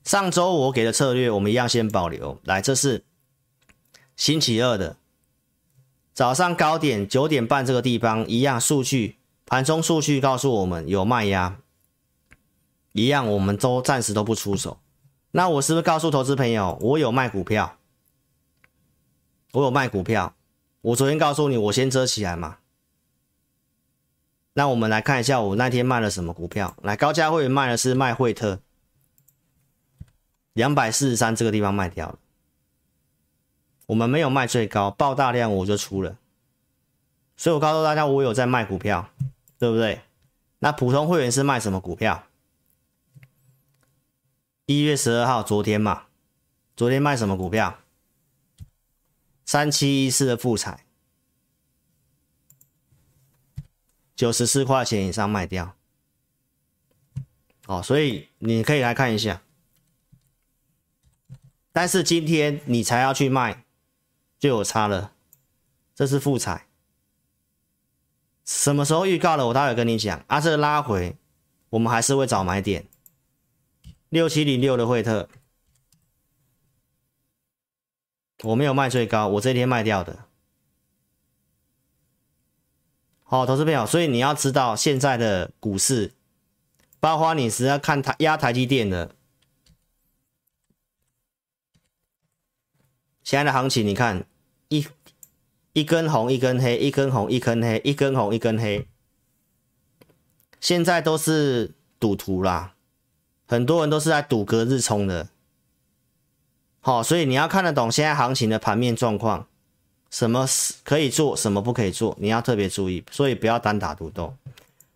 上周我给的策略，我们一样先保留。来，这是星期二的早上高点九点半这个地方，一样数据，盘中数据告诉我们有卖压，一样我们都暂时都不出手。那我是不是告诉投资朋友，我有卖股票，我有卖股票。我昨天告诉你，我先遮起来嘛。那我们来看一下，我那天卖了什么股票？来，高价会员卖的是卖惠特，两百四十三这个地方卖掉了。我们没有卖最高，爆大量我就出了。所以我告诉大家，我有在卖股票，对不对？那普通会员是卖什么股票？一月十二号，昨天嘛，昨天卖什么股票？三七一四的复彩，九十四块钱以上卖掉。哦，所以你可以来看一下。但是今天你才要去卖，就有差了。这是复彩，什么时候预告了？我待会跟你讲。啊，这拉回，我们还是会找买点。六七零六的惠特，我没有卖最高，我这天卖掉的。好，投资朋友，所以你要知道现在的股市，包括你是要看台压台积电的。现在的行情，你看一一根红一根黑，一根红一根黑，一根红一根黑。现在都是赌徒啦，很多人都是在赌隔日冲的。好，所以你要看得懂现在行情的盘面状况，什么可以做，什么不可以做，你要特别注意。所以不要单打独斗。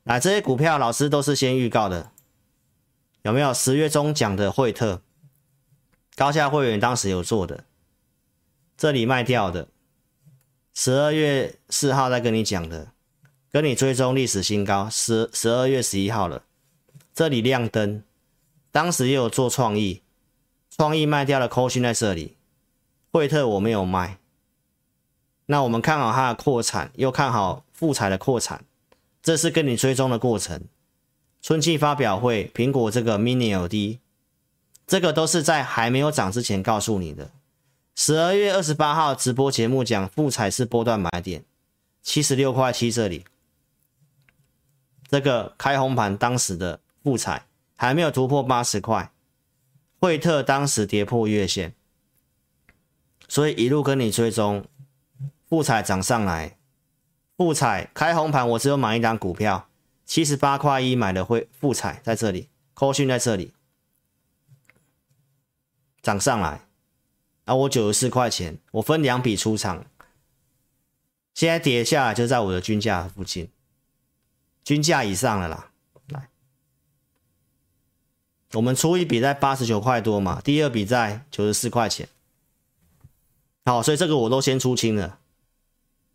来，这些股票老师都是先预告的，有没有？十月中讲的惠特，高价会员当时有做的。这里卖掉的，十二月四号再跟你讲的，跟你追踪历史新高，十十二月十一号了。这里亮灯，当时也有做创意，创意卖掉的扣讯在这里，惠特我没有卖。那我们看好它的扩产，又看好富彩的扩产，这是跟你追踪的过程。春季发表会，苹果这个 Mini LED，这个都是在还没有涨之前告诉你的。十二月二十八号直播节目讲富彩是波段买点，七十六块七这里，这个开红盘当时的富彩还没有突破八十块，惠特当时跌破月线，所以一路跟你追踪，富彩涨上来，富彩开红盘我只有买一档股票，七十八块一买的会富彩在这里，扣讯在这里，涨上来。啊，我九十四块钱，我分两笔出场，现在跌下来就在我的均价附近，均价以上了啦。来，我们出一笔在八十九块多嘛，第二笔在九十四块钱。好，所以这个我都先出清了。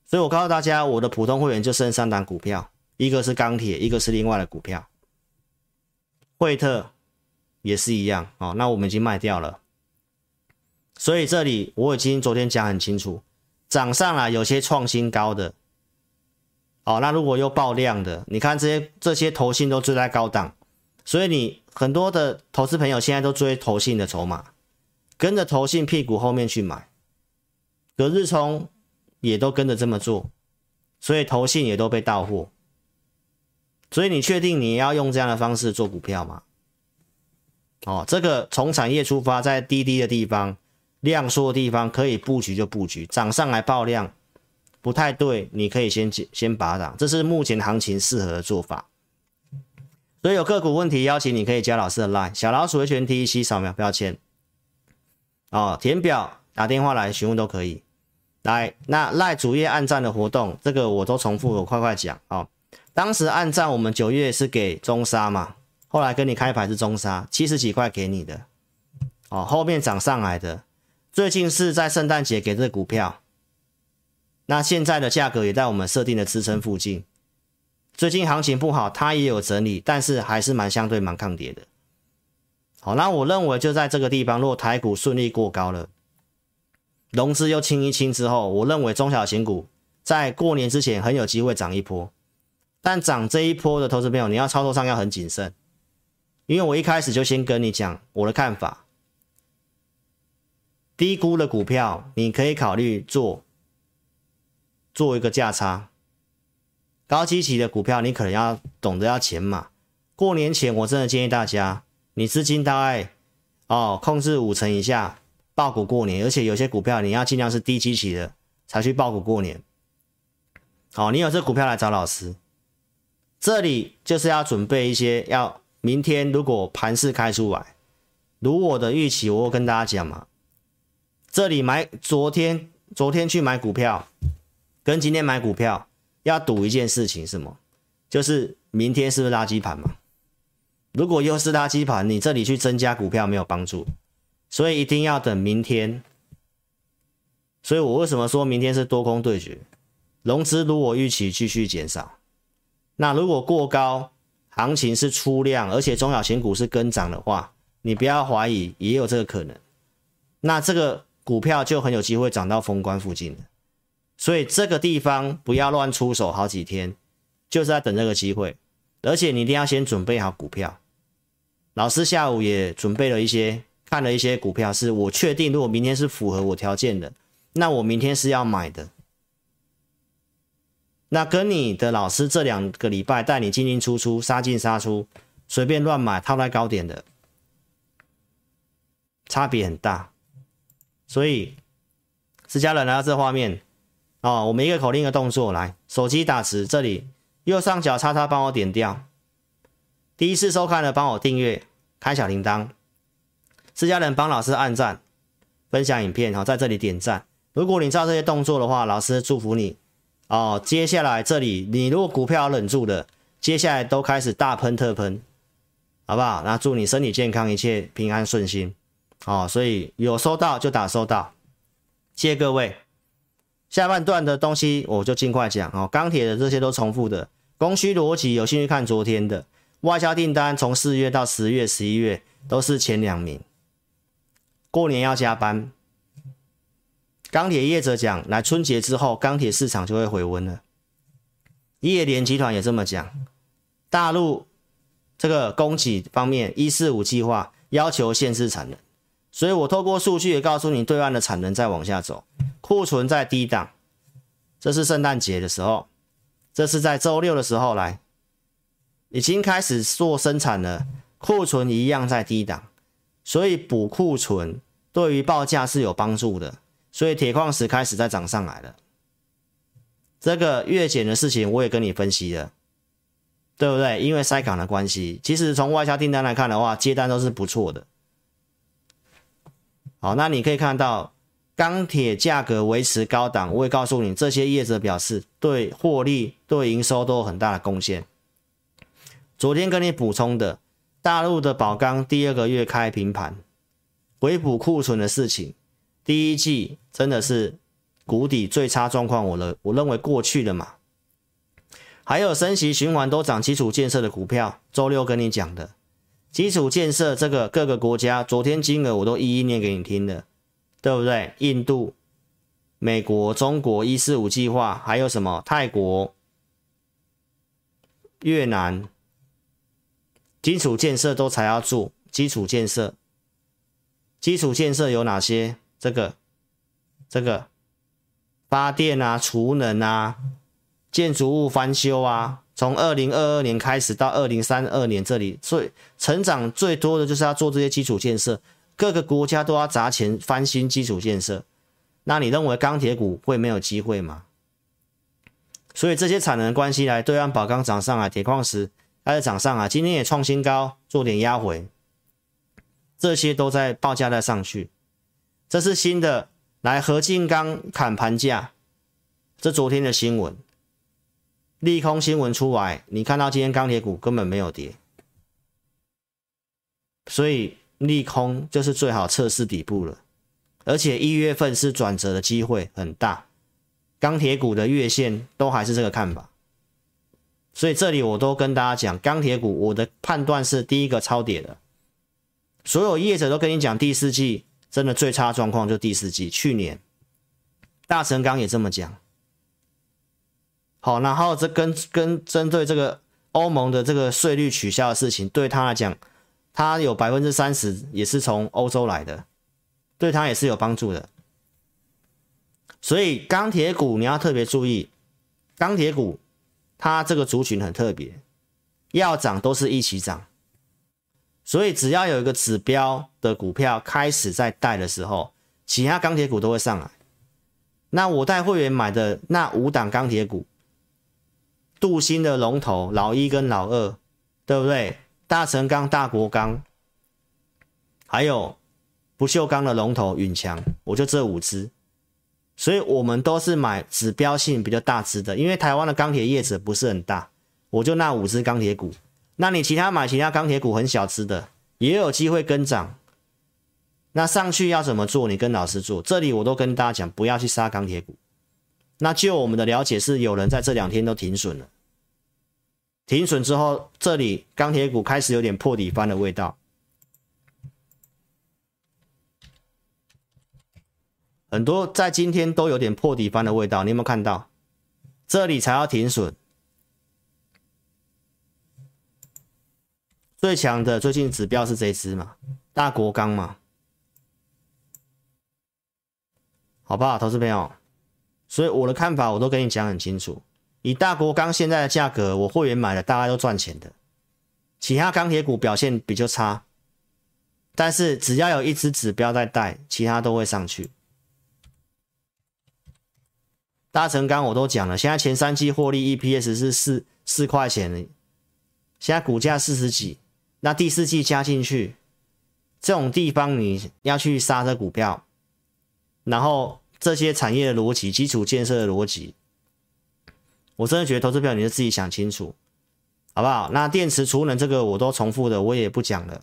所以我告诉大家，我的普通会员就剩三档股票，一个是钢铁，一个是另外的股票，惠特也是一样。哦，那我们已经卖掉了。所以这里我已经昨天讲很清楚，涨上来有些创新高的，哦，那如果又爆量的，你看这些这些投信都追在高档，所以你很多的投资朋友现在都追投信的筹码，跟着投信屁股后面去买，隔日冲也都跟着这么做，所以投信也都被到货，所以你确定你要用这样的方式做股票吗？哦，这个从产业出发，在低低的地方。量缩的地方可以布局就布局，涨上来爆量不太对，你可以先先拔档，这是目前行情适合的做法。所以有个股问题，邀请你可以加老师的 line 小老鼠 HNTEC 扫描标签哦，填表打电话来询问都可以。来，那赖主页按赞的活动，这个我都重复，我快快讲哦。当时按赞我们九月是给中沙嘛，后来跟你开牌是中沙，七十几块给你的哦，后面涨上来的。最近是在圣诞节给这股票，那现在的价格也在我们设定的支撑附近。最近行情不好，它也有整理，但是还是蛮相对蛮抗跌的。好，那我认为就在这个地方，如果台股顺利过高了，融资又清一清之后，我认为中小型股在过年之前很有机会涨一波。但涨这一波的投资朋友，你要操作上要很谨慎，因为我一开始就先跟你讲我的看法。低估的股票，你可以考虑做做一个价差。高基期的股票，你可能要懂得要减码。过年前，我真的建议大家，你资金大概哦控制五成以下，爆股过年。而且有些股票你要尽量是低基期的才去爆股过年。好，你有这股票来找老师，这里就是要准备一些，要明天如果盘势开出来，如我的预期，我会跟大家讲嘛。这里买，昨天昨天去买股票，跟今天买股票要赌一件事情，什么？就是明天是不是垃圾盘嘛？如果又是垃圾盘，你这里去增加股票没有帮助，所以一定要等明天。所以我为什么说明天是多空对决？融资如果预期继续减少，那如果过高，行情是出量，而且中小型股是跟涨的话，你不要怀疑，也有这个可能。那这个股票就很有机会涨到封关附近的，所以这个地方不要乱出手，好几天就是在等这个机会，而且你一定要先准备好股票。老师下午也准备了一些，看了一些股票，是我确定如果明天是符合我条件的，那我明天是要买的。那跟你的老师这两个礼拜带你进进出出、杀进杀出、随便乱买套在高点的，差别很大。所以，自家人来到这画面哦，我们一个口令一个动作来，手机打字这里右上角叉叉帮我点掉。第一次收看的帮我订阅、开小铃铛。自家人帮老师按赞、分享影片，好，在这里点赞。如果你照这些动作的话，老师祝福你。哦，接下来这里你如果股票忍住的，接下来都开始大喷特喷，好不好？那祝你身体健康，一切平安顺心。哦，所以有收到就打收到，谢谢各位。下半段的东西我就尽快讲哦。钢铁的这些都重复的，供需逻辑有兴趣看昨天的外销订单，从四月到十月、十一月都是前两名。过年要加班。钢铁业者讲，来春节之后，钢铁市场就会回温了。叶联集团也这么讲。大陆这个供给方面，一四五计划要求限制产能，所以我透过数据也告诉你，对岸的产能在往下走，库存在低档。这是圣诞节的时候，这是在周六的时候来，已经开始做生产了，库存一样在低档，所以补库存对于报价是有帮助的。所以铁矿石开始在涨上来了，这个月减的事情我也跟你分析了，对不对？因为塞港的关系，其实从外销订单来看的话，接单都是不错的。好，那你可以看到钢铁价格维持高档，我也告诉你，这些业者表示对获利、对营收都有很大的贡献。昨天跟你补充的大陆的宝钢第二个月开平盘，回补库存的事情。第一季真的是谷底最差状况，我了，我认为过去了嘛。还有升息循环都涨基础建设的股票，周六跟你讲的基础建设这个各个国家，昨天金额我都一一念给你听的，对不对？印度、美国、中国一四五计划，还有什么泰国、越南，基础建设都才要做基础建设，基础建设有哪些？这个，这个发电啊、储能啊、建筑物翻修啊，从二零二二年开始到二零三二年，这里最成长最多的就是要做这些基础建设，各个国家都要砸钱翻新基础建设。那你认为钢铁股会没有机会吗？所以这些产能关系来，对岸宝钢涨上来，铁矿石开始涨上啊，今天也创新高，做点压回，这些都在报价在上去。这是新的，来合金钢砍盘价，这昨天的新闻，利空新闻出来，你看到今天钢铁股根本没有跌，所以利空就是最好测试底部了，而且一月份是转折的机会很大，钢铁股的月线都还是这个看法，所以这里我都跟大家讲，钢铁股我的判断是第一个超跌的，所有业者都跟你讲第四季。真的最差状况就第四季，去年大成钢也这么讲。好，然后这跟跟针对这个欧盟的这个税率取消的事情，对他来讲，他有百分之三十也是从欧洲来的，对他也是有帮助的。所以钢铁股你要特别注意，钢铁股它这个族群很特别，要涨都是一起涨。所以只要有一个指标的股票开始在带的时候，其他钢铁股都会上来。那我带会员买的那五档钢铁股，镀锌的龙头老一跟老二，对不对？大成钢、大国钢，还有不锈钢的龙头允强，我就这五只。所以我们都是买指标性比较大只的，因为台湾的钢铁业者不是很大，我就那五只钢铁股。那你其他买其他钢铁股很小只的，也有机会跟涨。那上去要怎么做？你跟老师做。这里我都跟大家讲，不要去杀钢铁股。那就我们的了解是，有人在这两天都停损了。停损之后，这里钢铁股开始有点破底翻的味道，很多在今天都有点破底翻的味道，你有没有看到？这里才要停损。最强的最近指标是这支嘛，大国钢嘛，好不好，投资朋友？所以我的看法我都跟你讲很清楚。以大国钢现在的价格，我会员买的大家都赚钱的。其他钢铁股表现比较差，但是只要有一支指标在带，其他都会上去。大成钢我都讲了，现在前三季获利 EPS 是四四块钱，现在股价四十几，那第四季加进去，这种地方你要去杀这股票，然后。这些产业的逻辑、基础建设的逻辑，我真的觉得投资票你就自己想清楚，好不好？那电池储能这个我都重复的，我也不讲了，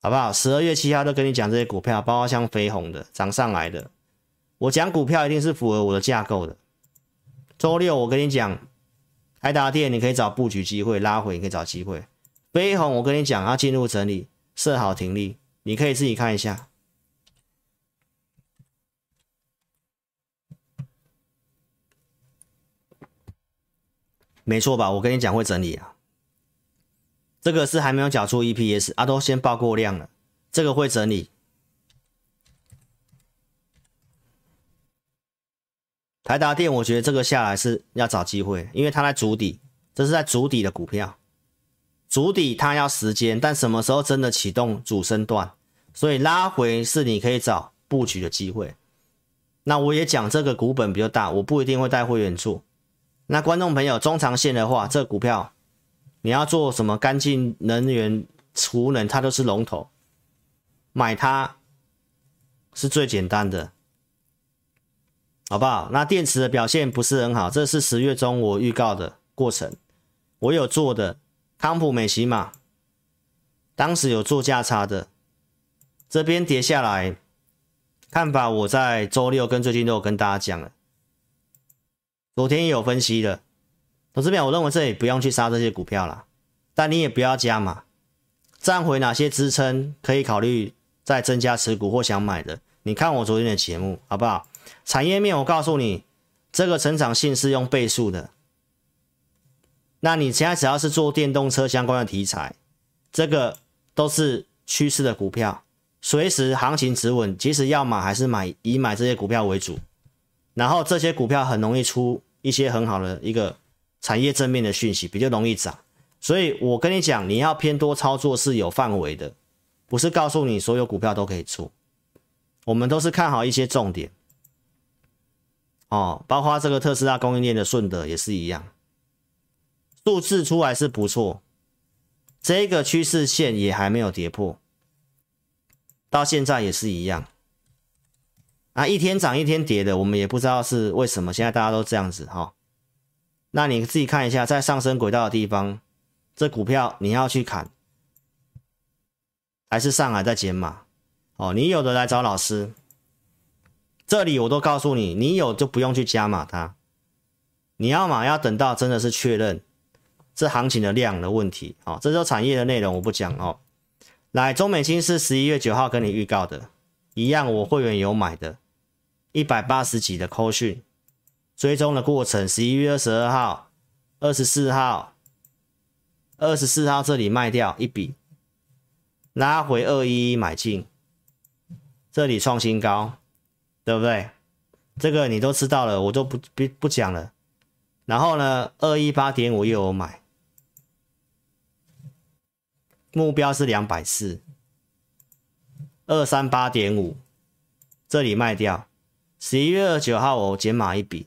好不好？十二月七号都跟你讲这些股票，包括像飞鸿的涨上来的，我讲股票一定是符合我的架构的。周六我跟你讲，台达电你可以找布局机会，拉回你可以找机会。飞鸿我跟你讲要进入整理，设好停利，你可以自己看一下。没错吧？我跟你讲会整理啊，这个是还没有缴出 EPS，啊都先报过量了，这个会整理。台达电，我觉得这个下来是要找机会，因为它在主底，这是在主底的股票，主底它要时间，但什么时候真的启动主升段，所以拉回是你可以找布局的机会。那我也讲这个股本比较大，我不一定会带会员做。那观众朋友，中长线的话，这股票你要做什么干净能源储能，它都是龙头，买它是最简单的，好不好？那电池的表现不是很好，这是十月中我预告的过程，我有做的康普美琪玛，当时有做价差的，这边跌下来，看法我在周六跟最近都有跟大家讲了。昨天也有分析的，投资朋友，我认为这里不用去杀这些股票了，但你也不要加嘛。站回哪些支撑可以考虑再增加持股或想买的？你看我昨天的节目好不好？产业面我告诉你，这个成长性是用倍数的。那你现在只要是做电动车相关的题材，这个都是趋势的股票，随时行情止稳，即使要买还是买，以买这些股票为主。然后这些股票很容易出一些很好的一个产业正面的讯息，比较容易涨。所以我跟你讲，你要偏多操作是有范围的，不是告诉你所有股票都可以出。我们都是看好一些重点。哦，包括这个特斯拉供应链的顺德也是一样，数字出来是不错，这个趋势线也还没有跌破，到现在也是一样。啊，一天涨一天跌的，我们也不知道是为什么。现在大家都这样子哈、哦，那你自己看一下，在上升轨道的地方，这股票你要去砍，还是上来再减码？哦，你有的来找老师，这里我都告诉你，你有就不用去加码它，你要码要等到真的是确认这行情的量的问题。哦，这都产业的内容我不讲哦。来，中美金是十一月九号跟你预告的，一样，我会员有买的。一百八十几的扣讯追踪的过程，十一月二十二号、二十四号、二十四号这里卖掉一笔，拉回二一一买进，这里创新高，对不对？这个你都知道了，我都不不不讲了。然后呢，二一八点五又有买，目标是两百四，二三八点五，这里卖掉。十一月二九号，我减码一笔，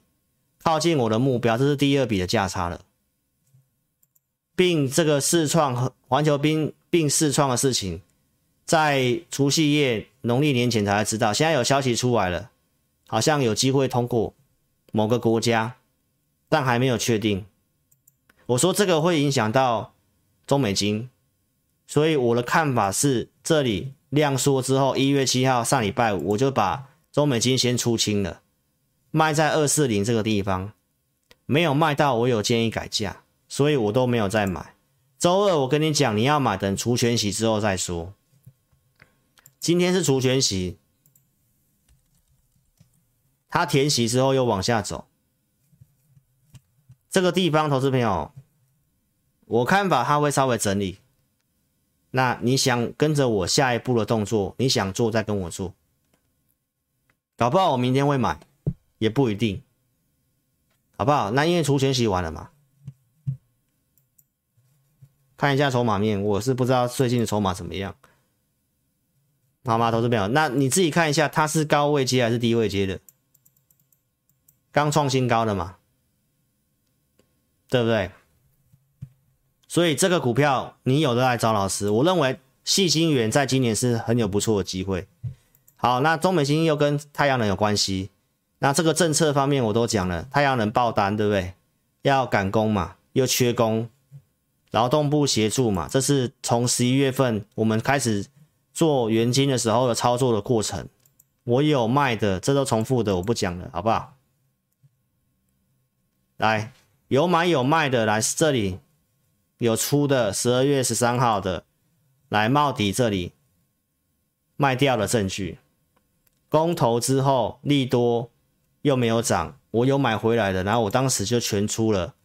靠近我的目标，这是第二笔的价差了，并这个试创和环球兵并试创的事情，在除夕夜农历年前才知道，现在有消息出来了，好像有机会通过某个国家，但还没有确定。我说这个会影响到中美金，所以我的看法是，这里量缩之后，一月七号上礼拜五我就把。中美金先出清了，卖在二四零这个地方，没有卖到，我有建议改价，所以我都没有再买。周二我跟你讲，你要买，等除权息之后再说。今天是除权息，它填息之后又往下走，这个地方，投资朋友，我看法它会稍微整理。那你想跟着我下一步的动作，你想做再跟我做，搞不好我明天会买，也不一定，好不好？那因为除权息完了嘛，看一下筹码面，我是不知道最近的筹码怎么样，好吗？投资朋友，那你自己看一下，它是高位接还是低位接的？刚创新高的嘛，对不对？所以这个股票你有的来找老师，我认为细心源在今年是很有不错的机会。好，那中美晶又跟太阳能有关系，那这个政策方面我都讲了，太阳能爆单对不对？要赶工嘛，又缺工，劳动部协助嘛，这是从十一月份我们开始做元金的时候的操作的过程。我有卖的，这都重复的，我不讲了，好不好？来，有买有卖的，来这里。有出的十二月十三号的，来茂迪这里卖掉的证据，公投之后利多又没有涨，我有买回来的，然后我当时就全出了。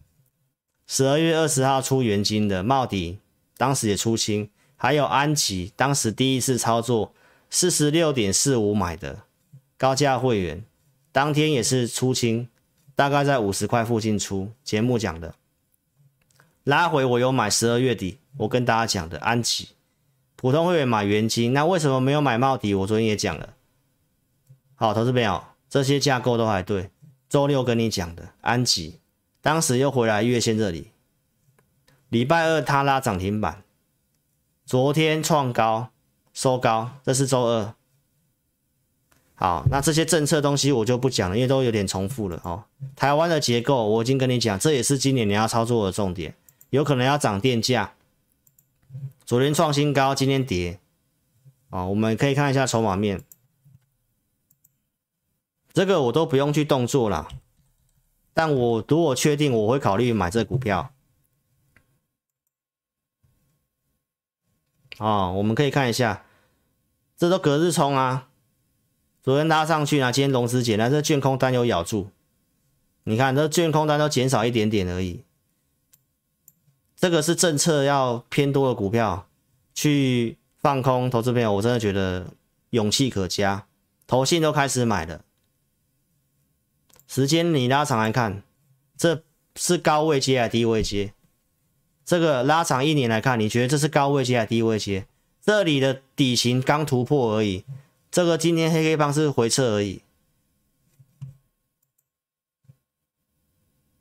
十二月二十号出元金的茂迪，当时也出清，还有安琪，当时第一次操作四十六点四五买的高价会员，当天也是出清，大概在五十块附近出，节目讲的。拉回我有买十二月底，我跟大家讲的安琪，普通会员买元金，那为什么没有买茂迪？我昨天也讲了。好，投资朋友，这些架构都还对。周六跟你讲的安琪，当时又回来月线这里，礼拜二它拉涨停板，昨天创高收高，这是周二。好，那这些政策东西我就不讲了，因为都有点重复了哦。台湾的结构我已经跟你讲，这也是今年你要操作的重点。有可能要涨电价，昨天创新高，今天跌，啊，我们可以看一下筹码面，这个我都不用去动作了，但我如果确定，我会考虑买这股票，啊，我们可以看一下，这都隔日冲啊，昨天拉上去啊，今天融资减，但是券空单有咬住，你看这券空单都减少一点点而已。这个是政策要偏多的股票去放空，投资朋友，我真的觉得勇气可嘉。投信都开始买了，时间你拉长来看，这是高位接还是低位接？这个拉长一年来看，你觉得这是高位接还是低位接？这里的底型刚突破而已，这个今天黑黑棒是回撤而已。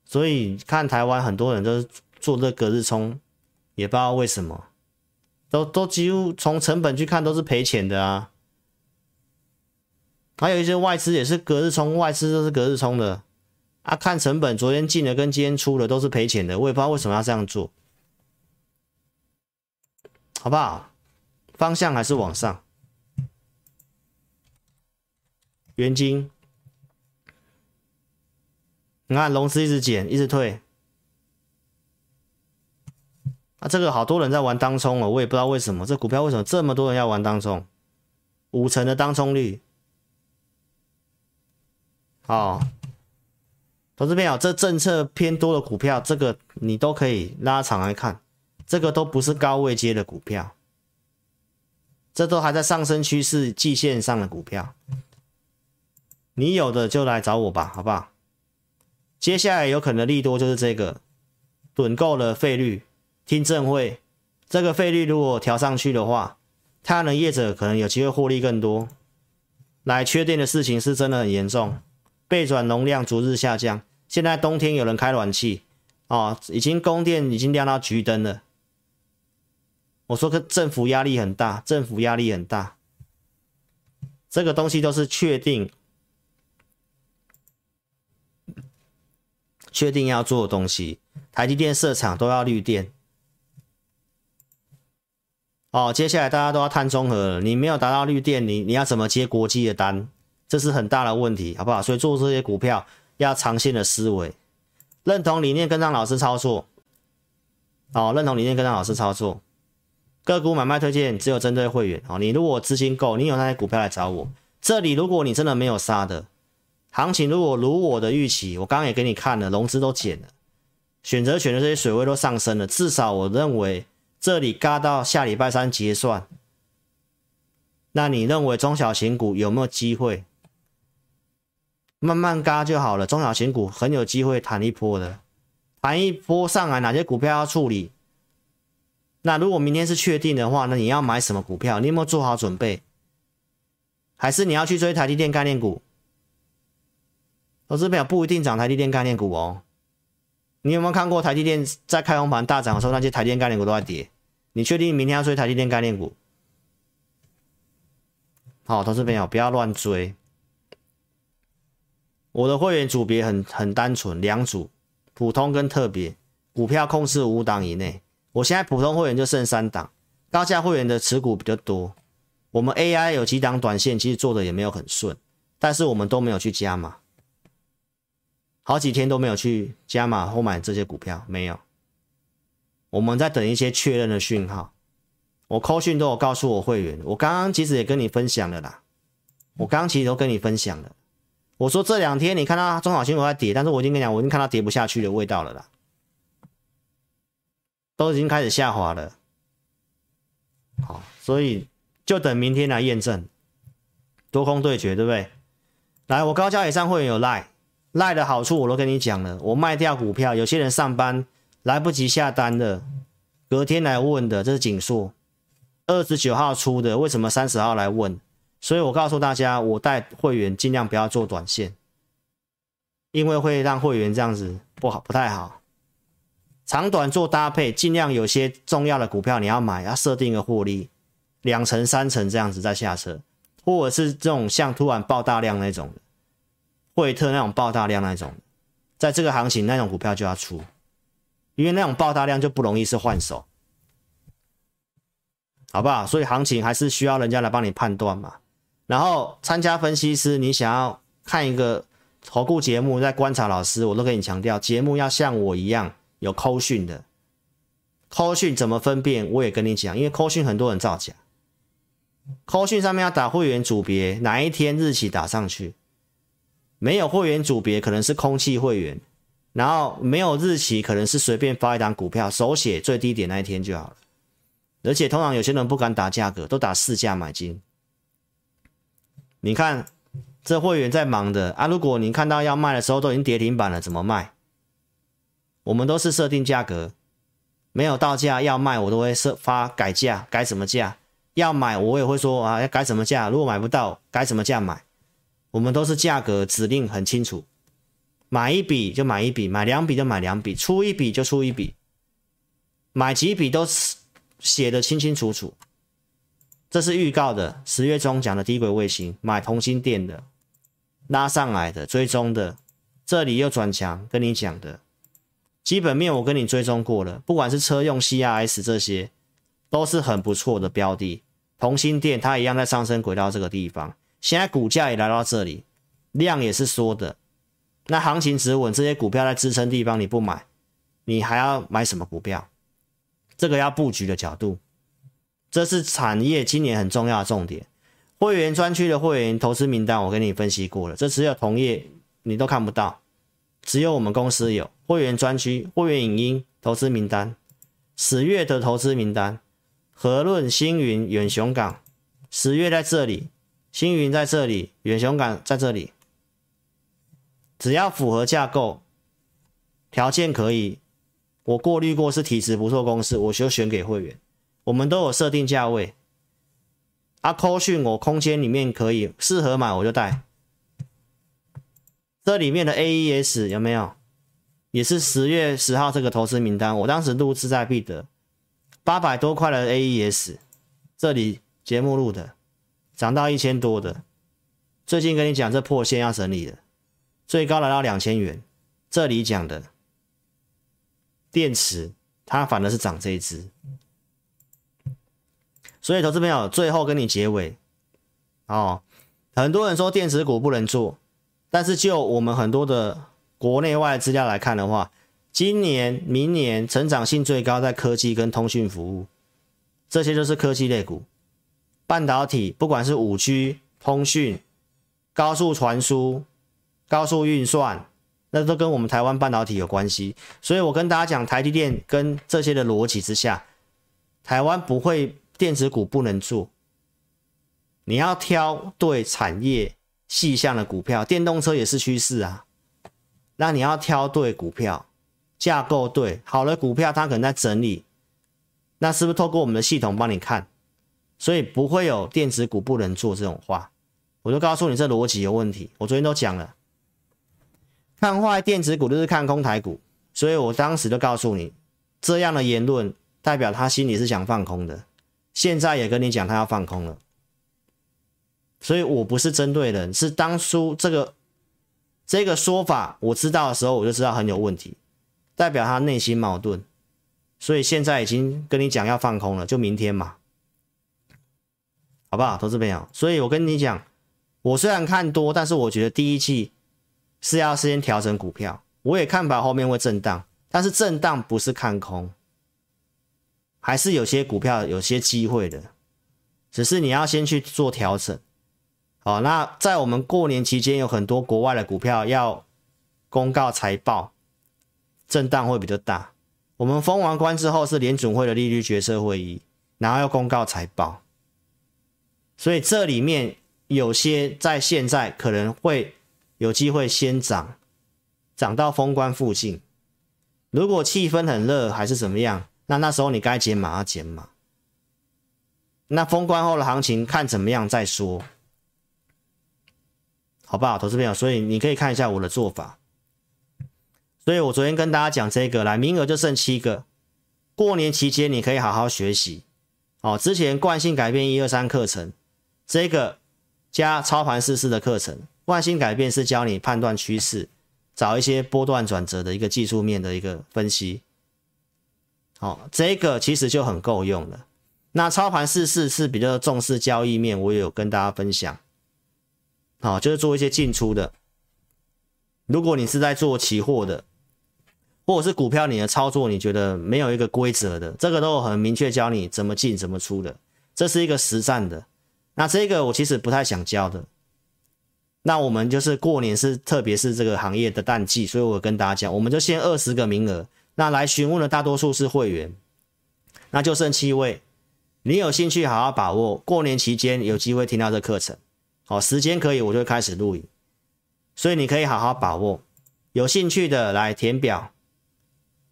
所以看台湾很多人都是。做这隔日冲，也不知道为什么，都都几乎从成本去看都是赔钱的啊。还有一些外资也是隔日冲，外资都是隔日冲的啊。看成本，昨天进的跟今天出的都是赔钱的，我也不知道为什么要这样做，好不好？方向还是往上。元晶，你看融资一直减，一直退。啊，这个好多人在玩当冲哦，我也不知道为什么，这股票为什么这么多人要玩当冲？五成的当冲率，好，投资朋友，这政策偏多的股票，这个你都可以拉长来看，这个都不是高位接的股票，这都还在上升趋势季线上的股票，你有的就来找我吧，好不好？接下来有可能利多就是这个，趸购了费率。听证会，这个费率如果调上去的话，太阳能业者可能有机会获利更多。来，缺电的事情是真的很严重，备转容量逐日下降。现在冬天有人开暖气，哦，已经供电已经亮到橘灯了。我说个政府压力很大，政府压力很大。这个东西都是确定，确定要做的东西。台积电设厂都要绿电。哦，接下来大家都要碳中和了，你没有达到绿电，你你要怎么接国际的单？这是很大的问题，好不好？所以做这些股票要长线的思维。认同理念跟上老师操作。哦，认同理念跟上老师操作。个股买卖推荐只有针对会员。哦，你如果资金够，你有那些股票来找我。这里如果你真的没有杀的，行情如果如我的预期，我刚刚也给你看了，融资都减了，选择权的这些水位都上升了，至少我认为这里嘎到下礼拜三结算。那你认为中小型股有没有机会？慢慢嘎就好了，中小型股很有机会弹一波的，弹一波上来，哪些股票要处理？那如果明天是确定的话，那你要买什么股票？你有没有做好准备？还是你要去追台积电概念股？投资朋友不一定涨台积电概念股哦。你有没有看过台积电在开红盘大涨的时候，那些台积电概念股都在跌？你确定明天要追台积电概念股？好，投资朋友不要乱追。我的会员组别很很单纯，两组，普通跟特别，股票控制五档以内。我现在普通会员就剩三档，高价会员的持股比较多。我们 AI 有几档短线，其实做的也没有很顺，但是我们都没有去加码，好几天都没有去加码或买这些股票，没有。我们在等一些确认的讯号。我扣讯都有告诉我会员，我刚刚其实也跟你分享了啦，我刚刚其实都跟你分享了。我说这两天你看到中小型股在跌，但是我已经跟你讲，我已经看到跌不下去的味道了啦，都已经开始下滑了。好，所以就等明天来验证多空对决，对不对？来，我高价以上会员有赖赖的好处我都跟你讲了，我卖掉股票，有些人上班来不及下单的，隔天来问的，这是景硕，二十九号出的，为什么三十号来问？所以我告诉大家，我带会员尽量不要做短线，因为会让会员这样子不好，不太好。长短做搭配，尽量有些重要的股票你要买，要设定一个获利，两成三成这样子再下车，或者是这种像突然爆大量那种，惠特那种爆大量那种，在这个行情那种股票就要出，因为那种爆大量就不容易是换手，好不好？所以行情还是需要人家来帮你判断嘛。然后参加分析师，你想要看一个投顾节目，在观察老师，我都跟你强调，节目要像我一样有扣讯的。扣讯怎么分辨？我也跟你讲，因为扣讯很多人造假。扣讯上面要打会员组别，哪一天日期打上去，没有会员组别可能是空气会员，然后没有日期可能是随便发一档股票，手写最低点那一天就好了。而且通常有些人不敢打价格，都打市价买进。你看，这会员在忙的啊！如果你看到要卖的时候都已经跌停板了，怎么卖？我们都是设定价格，没有到价要卖，我都会设发改价，改什么价？要买我也会说啊，要改什么价？如果买不到，改什么价买？我们都是价格指令很清楚，买一笔就买一笔，买两笔就买两笔，出一笔就出一笔，买几笔都写的清清楚楚。这是预告的，十月中讲的低轨卫星，买同心电的，拉上来的，追踪的，这里又转强，跟你讲的，基本面我跟你追踪过了，不管是车用 CRS 这些，都是很不错的标的。同心电它一样在上升轨道这个地方，现在股价也来到这里，量也是缩的，那行情止稳，这些股票在支撑地方你不买，你还要买什么股票？这个要布局的角度。这是产业今年很重要的重点。会员专区的会员投资名单，我跟你分析过了。这只有同业你都看不到，只有我们公司有会员专区、会员影音投资名单。十月的投资名单，和润、星云、远雄港，十月在这里，星云在这里，远雄港在这里。只要符合架构条件可以，我过滤过是体质不错公司，我就选给会员。我们都有设定价位，啊，扣讯我空间里面可以适合买我就带。这里面的 AES 有没有？也是十月十号这个投资名单，我当时录志在必得，八百多块的 AES，这里节目录的，涨到一千多的，最近跟你讲这破线要整理的，最高来到两千元，这里讲的电池，它反而是涨这一支。所以，投资朋友最后跟你结尾哦。很多人说电子股不能做，但是就我们很多的国内外资料来看的话，今年、明年成长性最高在科技跟通讯服务，这些就是科技类股。半导体不管是五 G、通讯、高速传输、高速运算，那都跟我们台湾半导体有关系。所以我跟大家讲，台积电跟这些的逻辑之下，台湾不会电子股不能做。你要挑对产业细项的股票，电动车也是趋势啊。那你要挑对股票，架构对，好的股票它可能在整理，那是不是透过我们的系统帮你看？所以不会有电子股不能做这种话。我就告诉你这逻辑有问题。我昨天都讲了，看坏电子股就是看空台股，所以我当时就告诉你，这样的言论代表他心里是想放空的。现在也跟你讲他要放空了。所以我不是针对人，是当初这个这个说法我知道的时候，我就知道很有问题，代表他内心矛盾。所以现在已经跟你讲要放空了，就明天嘛，好不好，投资朋友？所以我跟你讲，我虽然看多，但是我觉得第一季是要先调整股票，我也看法，后面会震荡，但是震荡不是看空，还是有些股票有些机会的，只是你要先去做调整。好，那在我们过年期间，有很多国外的股票要公告财报，震荡会比较大。我们封完关之后是联准会的利率决策会议，然后要公告财报，所以这里面有些在现在可能会有机会先涨，涨到封关附近。如果气氛很热还是怎么样，那那时候你该减码要减码。那封关后的行情看怎么样再说。好不好，投资朋友？所以你可以看一下我的做法。所以我昨天跟大家讲这个，来，名额就剩七个。过年期间你可以好好学习。哦，之前惯性改变一二三课程，这个加操盘试试的课程，惯性改变是教你判断趋势，找一些波段转折的一个技术面的一个分析。哦，这个其实就很够用了。那操盘试试是比较重视交易面，我也有跟大家分享。好，就是做一些进出的。如果你是在做期货的，或者是股票，你的操作你觉得没有一个规则的，这个都很明确教你怎么进怎么出的，这是一个实战的。那这个我其实不太想教的。那我们就是过年是特别是这个行业的淡季，所以我跟大家讲，我们就先二十个名额。那来询问的大多数是会员，那就剩七位。你有兴趣好好把握，过年期间有机会听到这课程。好，时间可以，我就开始录影，所以你可以好好把握。有兴趣的来填表，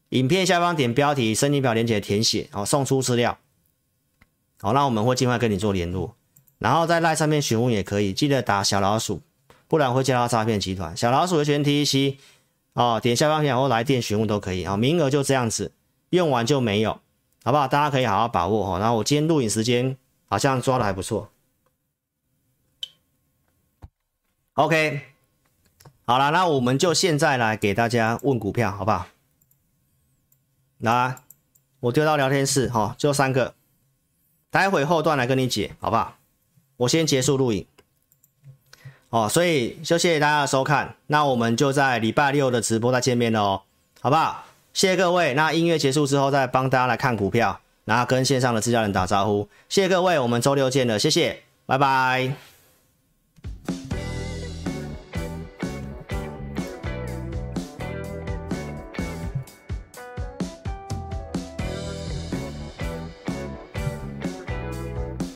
影片下方点标题，申请表连接填写，好，送出资料。好，那我们会尽快跟你做联络，然后在赖上面询问也可以，记得打小老鼠，不然会接到诈骗集团。小老鼠的全 T C，哦，点下方填或来电询问都可以。好，名额就这样子，用完就没有，好不好？大家可以好好把握哈。然后我今天录影时间好像抓的还不错。OK，好了，那我们就现在来给大家问股票，好不好？来，我丢到聊天室，哈，就三个，待会后段来跟你解，好不好？我先结束录影，哦，所以就谢谢大家的收看，那我们就在礼拜六的直播再见面喽，好不好？谢谢各位，那音乐结束之后再帮大家来看股票，然后跟线上的自家人打招呼，谢谢各位，我们周六见了，谢谢，拜拜。